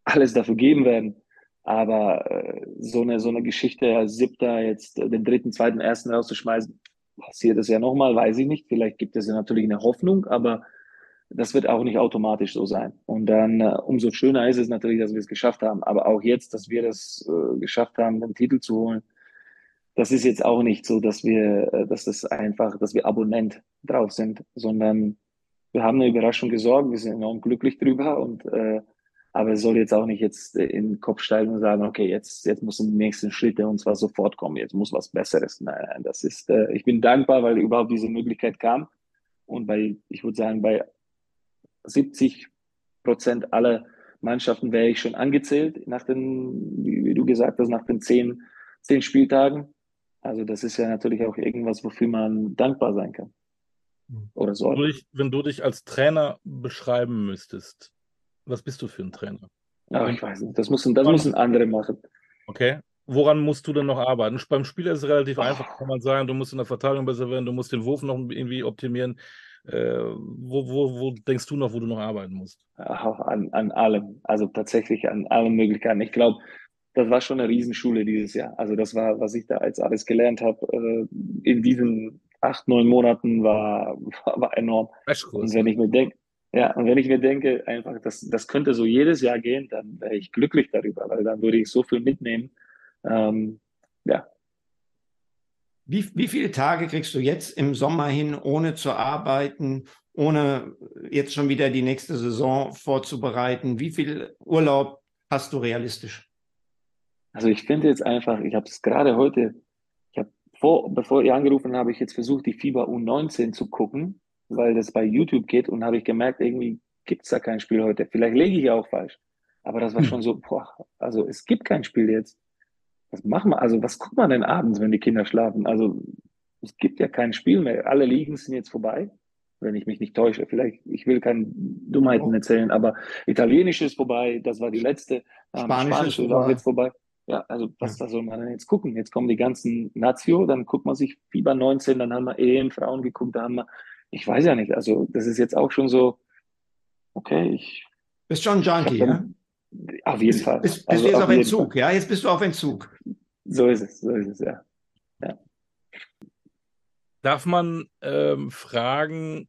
alles dafür geben werden. Aber äh, so eine so eine Geschichte als Siebter jetzt den dritten, zweiten, ersten rauszuschmeißen, passiert es ja nochmal, weiß ich nicht. Vielleicht gibt es ja natürlich eine Hoffnung, aber das wird auch nicht automatisch so sein. Und dann äh, umso schöner ist es natürlich, dass wir es geschafft haben. Aber auch jetzt, dass wir das äh, geschafft haben, den Titel zu holen, das ist jetzt auch nicht so, dass wir, äh, dass das einfach, dass wir Abonnent drauf sind, sondern wir haben eine Überraschung gesorgt. Wir sind enorm glücklich drüber und äh, aber es soll jetzt auch nicht jetzt in den Kopf steigen und sagen, okay, jetzt, jetzt müssen die nächsten Schritte und zwar sofort kommen, jetzt muss was Besseres. Nein, das ist, äh, ich bin dankbar, weil überhaupt diese Möglichkeit kam. Und bei, ich würde sagen, bei 70 Prozent aller Mannschaften wäre ich schon angezählt nach den, wie, du gesagt hast, nach den zehn, zehn Spieltagen. Also das ist ja natürlich auch irgendwas, wofür man dankbar sein kann. Oder so. Wenn, wenn du dich als Trainer beschreiben müsstest, was bist du für ein Trainer? Ach, ich weiß nicht. Das müssen, das müssen andere machen. Okay. Woran musst du denn noch arbeiten? Beim Spieler ist es relativ oh. einfach, kann man sagen. Du musst in der Verteilung besser werden, du musst den Wurf noch irgendwie optimieren. Äh, wo, wo, wo denkst du noch, wo du noch arbeiten musst? Ach, an, an allem. Also tatsächlich an allen Möglichkeiten. Ich glaube, das war schon eine Riesenschule dieses Jahr. Also das war, was ich da als alles gelernt habe äh, in diesen acht, neun Monaten war, war, *laughs* war enorm. Und wenn ich mir denke, ja, und wenn ich mir denke, einfach, das, das könnte so jedes Jahr gehen, dann wäre ich glücklich darüber, weil dann würde ich so viel mitnehmen. Ähm, ja. Wie, wie viele Tage kriegst du jetzt im Sommer hin, ohne zu arbeiten, ohne jetzt schon wieder die nächste Saison vorzubereiten? Wie viel Urlaub hast du realistisch? Also ich finde jetzt einfach, ich habe es gerade heute, ich habe vor, bevor ihr angerufen habe ich jetzt versucht, die Fieber U19 zu gucken weil das bei YouTube geht und habe ich gemerkt, irgendwie gibt es da kein Spiel heute. Vielleicht lege ich ja auch falsch. Aber das war hm. schon so, boah, also es gibt kein Spiel jetzt. Was machen wir? Also was guckt man denn abends, wenn die Kinder schlafen? Also es gibt ja kein Spiel mehr. Alle Ligen sind jetzt vorbei, wenn ich mich nicht täusche. Vielleicht, ich will keine Dummheiten oh. erzählen, aber Italienisch ist vorbei, das war die letzte. Spanisch, Spanisch ist, auch jetzt vorbei. Ja, also was, was soll man denn jetzt gucken? Jetzt kommen die ganzen Nazio, dann guckt man sich Fieber 19, dann haben wir EM Frauen geguckt, da haben wir ich weiß ja nicht, also das ist jetzt auch schon so, okay, ich. Bist schon Junkie, ja? Auf jeden Fall. Bist, bist also du jetzt auf Entzug, Fall. ja? Jetzt bist du auf Entzug. So ist es, so ist es, ja. ja. Darf man ähm, fragen,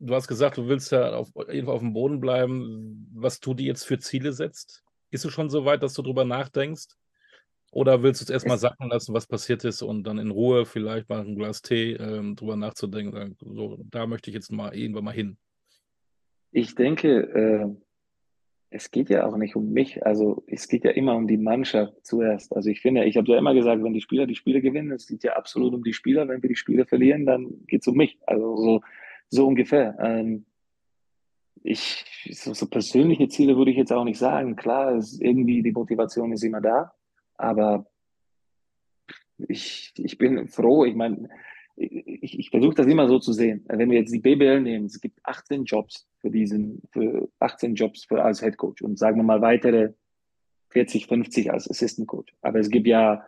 du hast gesagt, du willst ja auf, jeden Fall auf dem Boden bleiben, was du dir jetzt für Ziele setzt? Ist du schon so weit, dass du darüber nachdenkst? Oder willst du es erstmal sacken lassen, was passiert ist und dann in Ruhe vielleicht mal ein Glas Tee ähm, drüber nachzudenken? So, da möchte ich jetzt mal irgendwann mal hin. Ich denke, äh, es geht ja auch nicht um mich. Also es geht ja immer um die Mannschaft zuerst. Also ich finde, ich habe ja immer gesagt, wenn die Spieler die Spiele gewinnen, es geht ja absolut um die Spieler. Wenn wir die Spiele verlieren, dann geht es um mich. Also so, so ungefähr. Ähm, ich, so, so persönliche Ziele würde ich jetzt auch nicht sagen. Klar, ist irgendwie die Motivation ist immer da. Aber ich, ich bin froh, ich meine, ich, ich versuche das immer so zu sehen. Wenn wir jetzt die BBL nehmen, es gibt 18 Jobs für diesen, für 18 Jobs für, als Head Coach und sagen wir mal weitere 40, 50 als Assistant Coach. Aber es gibt ja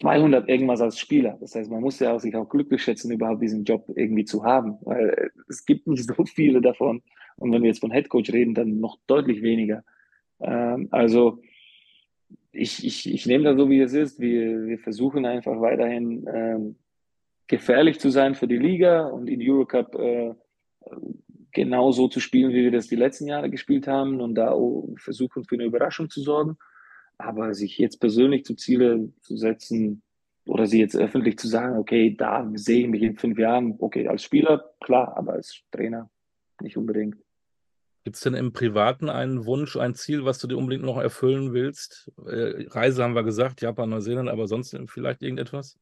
200 irgendwas als Spieler. Das heißt, man muss ja auch sich auch glücklich schätzen, überhaupt diesen Job irgendwie zu haben, weil es gibt nicht so viele davon. Und wenn wir jetzt von Head Coach reden, dann noch deutlich weniger. Ähm, also ich, ich, ich nehme das so, wie es ist. Wir, wir versuchen einfach weiterhin ähm, gefährlich zu sein für die Liga und in Eurocup äh, genauso zu spielen, wie wir das die letzten Jahre gespielt haben und da versuchen für eine Überraschung zu sorgen. Aber sich jetzt persönlich zu Ziele zu setzen oder sie jetzt öffentlich zu sagen, okay, da sehe ich mich in fünf Jahren, okay, als Spieler, klar, aber als Trainer nicht unbedingt. Gibt es denn im Privaten einen Wunsch, ein Ziel, was du dir unbedingt noch erfüllen willst? Äh, Reise haben wir gesagt, Japan, Neuseeland, aber sonst vielleicht irgendetwas?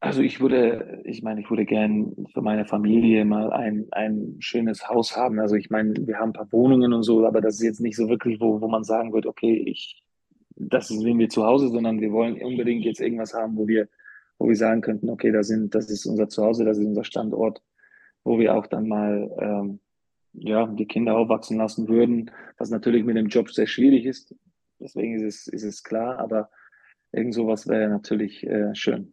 Also ich würde, ich meine, ich würde gern für meine Familie mal ein, ein schönes Haus haben. Also ich meine, wir haben ein paar Wohnungen und so, aber das ist jetzt nicht so wirklich, wo, wo man sagen wird, okay, ich, das sind wir zu Hause, sondern wir wollen unbedingt jetzt irgendwas haben, wo wir, wo wir sagen könnten, okay, das sind, das ist unser Zuhause, das ist unser Standort, wo wir auch dann mal ähm, ja, die Kinder aufwachsen lassen würden, was natürlich mit dem Job sehr schwierig ist. Deswegen ist es, ist es klar, aber irgend sowas wäre natürlich äh, schön.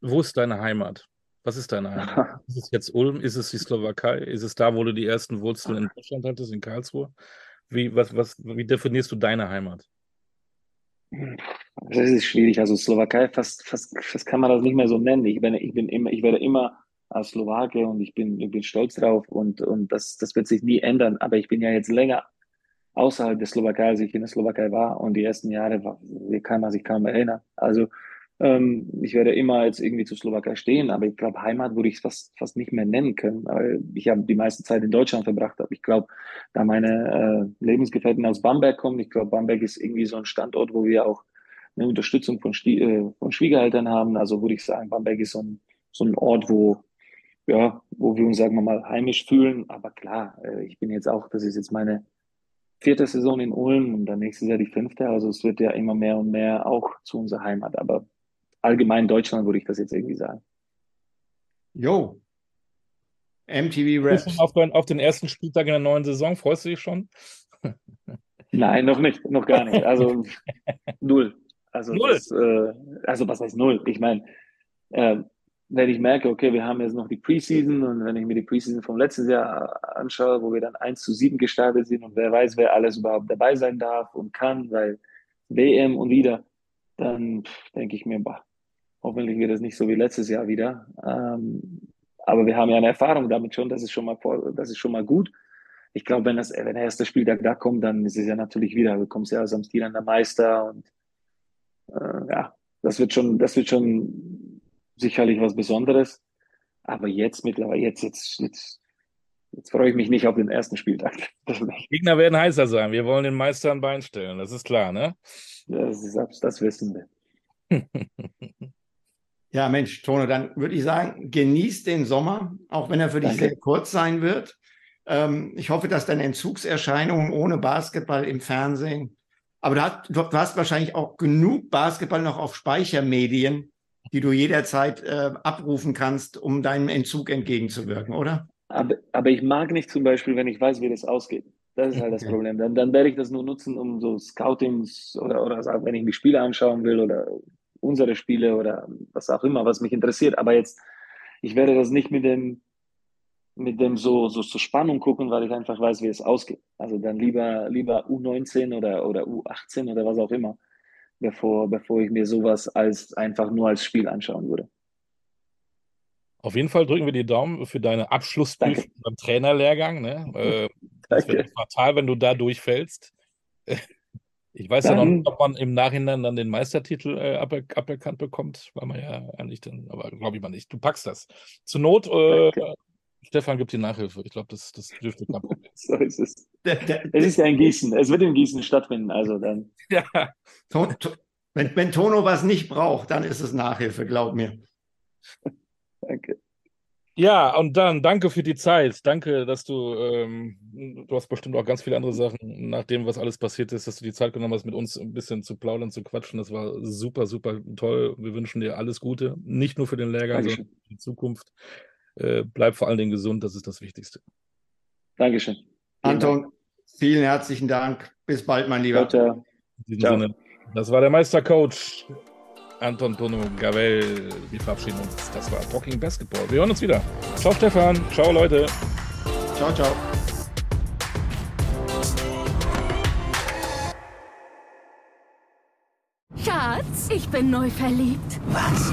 Wo ist deine Heimat? Was ist deine Heimat? *laughs* ist es jetzt Ulm? Ist es die Slowakei? Ist es da, wo du die ersten Wurzeln in Deutschland hattest, in Karlsruhe? Wie, was, was, wie definierst du deine Heimat? Das ist schwierig. Also Slowakei, fast, fast, fast kann man das nicht mehr so nennen. Ich, bin, ich, bin immer, ich werde immer als Slowake und ich bin, ich bin stolz drauf und, und das, das wird sich nie ändern. Aber ich bin ja jetzt länger außerhalb der Slowakei, als ich in der Slowakei war und die ersten Jahre war, kann man sich kaum erinnern. Also ähm, ich werde immer jetzt irgendwie zur Slowakei stehen, aber ich glaube, Heimat würde ich fast, fast nicht mehr nennen können, weil ich habe die meiste Zeit in Deutschland verbracht. Aber ich glaube, da meine äh, Lebensgefährten aus Bamberg kommen, ich glaube, Bamberg ist irgendwie so ein Standort, wo wir auch eine Unterstützung von, äh, von Schwiegereltern haben. Also würde ich sagen, Bamberg ist so ein, so ein Ort, wo, ja, wo wir uns, sagen wir mal, heimisch fühlen. Aber klar, äh, ich bin jetzt auch, das ist jetzt meine vierte Saison in Ulm und dann nächstes Jahr die fünfte. Also es wird ja immer mehr und mehr auch zu unserer Heimat. Aber allgemein Deutschland würde ich das jetzt irgendwie sagen. Jo. MTV Raps. Auf, auf den ersten Spieltag in der neuen Saison, freust du dich schon? *laughs* Nein, noch nicht, noch gar nicht. Also *laughs* null. Also, null. Das, äh, also was heißt null? Ich meine, äh, wenn ich merke, okay, wir haben jetzt noch die Preseason und wenn ich mir die Preseason vom letzten Jahr anschaue, wo wir dann 1 zu 7 gestartet sind und wer weiß, wer alles überhaupt dabei sein darf und kann, weil WM und wieder, dann denke ich mir, bah, Hoffentlich wird es nicht so wie letztes Jahr wieder. Ähm, aber wir haben ja eine Erfahrung damit schon, das ist schon mal, das ist schon mal gut. Ich glaube, wenn, das, wenn der erste Spieltag da kommt, dann ist es ja natürlich wieder, du kommst ja als amtierender Meister und äh, ja, das wird schon, das wird schon sicherlich was Besonderes. Aber jetzt mittlerweile, jetzt, jetzt, jetzt, jetzt freue ich mich nicht auf den ersten Spieltag. *laughs* Gegner werden heißer sein. Wir wollen den Meister ein Bein stellen, das ist klar, ne? Das, ist, das wissen wir. *laughs* Ja, Mensch, Tone, dann würde ich sagen, genieß den Sommer, auch wenn er für dich Danke. sehr kurz sein wird. Ähm, ich hoffe, dass deine Entzugserscheinungen ohne Basketball im Fernsehen, aber du hast, du hast wahrscheinlich auch genug Basketball noch auf Speichermedien, die du jederzeit äh, abrufen kannst, um deinem Entzug entgegenzuwirken, oder? Aber, aber ich mag nicht zum Beispiel, wenn ich weiß, wie das ausgeht. Das ist halt das Problem. Dann, dann werde ich das nur nutzen, um so Scoutings oder, oder wenn ich mir Spiele anschauen will oder unsere Spiele oder was auch immer, was mich interessiert. Aber jetzt, ich werde das nicht mit dem, mit dem so, so zur Spannung gucken, weil ich einfach weiß, wie es ausgeht. Also dann lieber, lieber U19 oder, oder U18 oder was auch immer, bevor, bevor ich mir sowas als einfach nur als Spiel anschauen würde. Auf jeden Fall drücken wir die Daumen für deine Abschlussprüfung beim Trainerlehrgang. Ne? *laughs* Äh, das wäre fatal, wenn du da durchfällst. Ich weiß dann, ja noch nicht, ob man im Nachhinein dann den Meistertitel äh, aber aberkannt bekommt, weil man ja eigentlich dann, aber glaube ich mal nicht. Du packst das. Zur Not, äh, Stefan gibt die Nachhilfe. Ich glaube, das, das dürfte kein Problem sein. *laughs* so ist es. Es ist ja in Gießen. Es wird in Gießen stattfinden, also dann. *laughs* Ja. Wenn, wenn Tono was nicht braucht, dann ist es Nachhilfe, glaub mir. *laughs* Danke. Ja, und dann danke für die Zeit. Danke, dass du, ähm, du hast bestimmt auch ganz viele andere Sachen, nach dem, was alles passiert ist, dass du die Zeit genommen hast, mit uns ein bisschen zu plaudern, zu quatschen. Das war super, super toll. Wir wünschen dir alles Gute. Nicht nur für den Lehrgang, Dankeschön. sondern für die Zukunft. Äh, bleib vor allen Dingen gesund, das ist das Wichtigste. Dankeschön. Anton, vielen herzlichen Dank. Bis bald, mein Lieber. Ciao, ciao. In diesem ciao. Sinne, das war der Meistercoach. Anton Tono Gavel. Wir verabschieden uns. Das war Talking Basketball. Wir hören uns wieder. Ciao, Stefan. Ciao, Leute. Ciao, ciao. Schatz, ich bin neu verliebt. Was?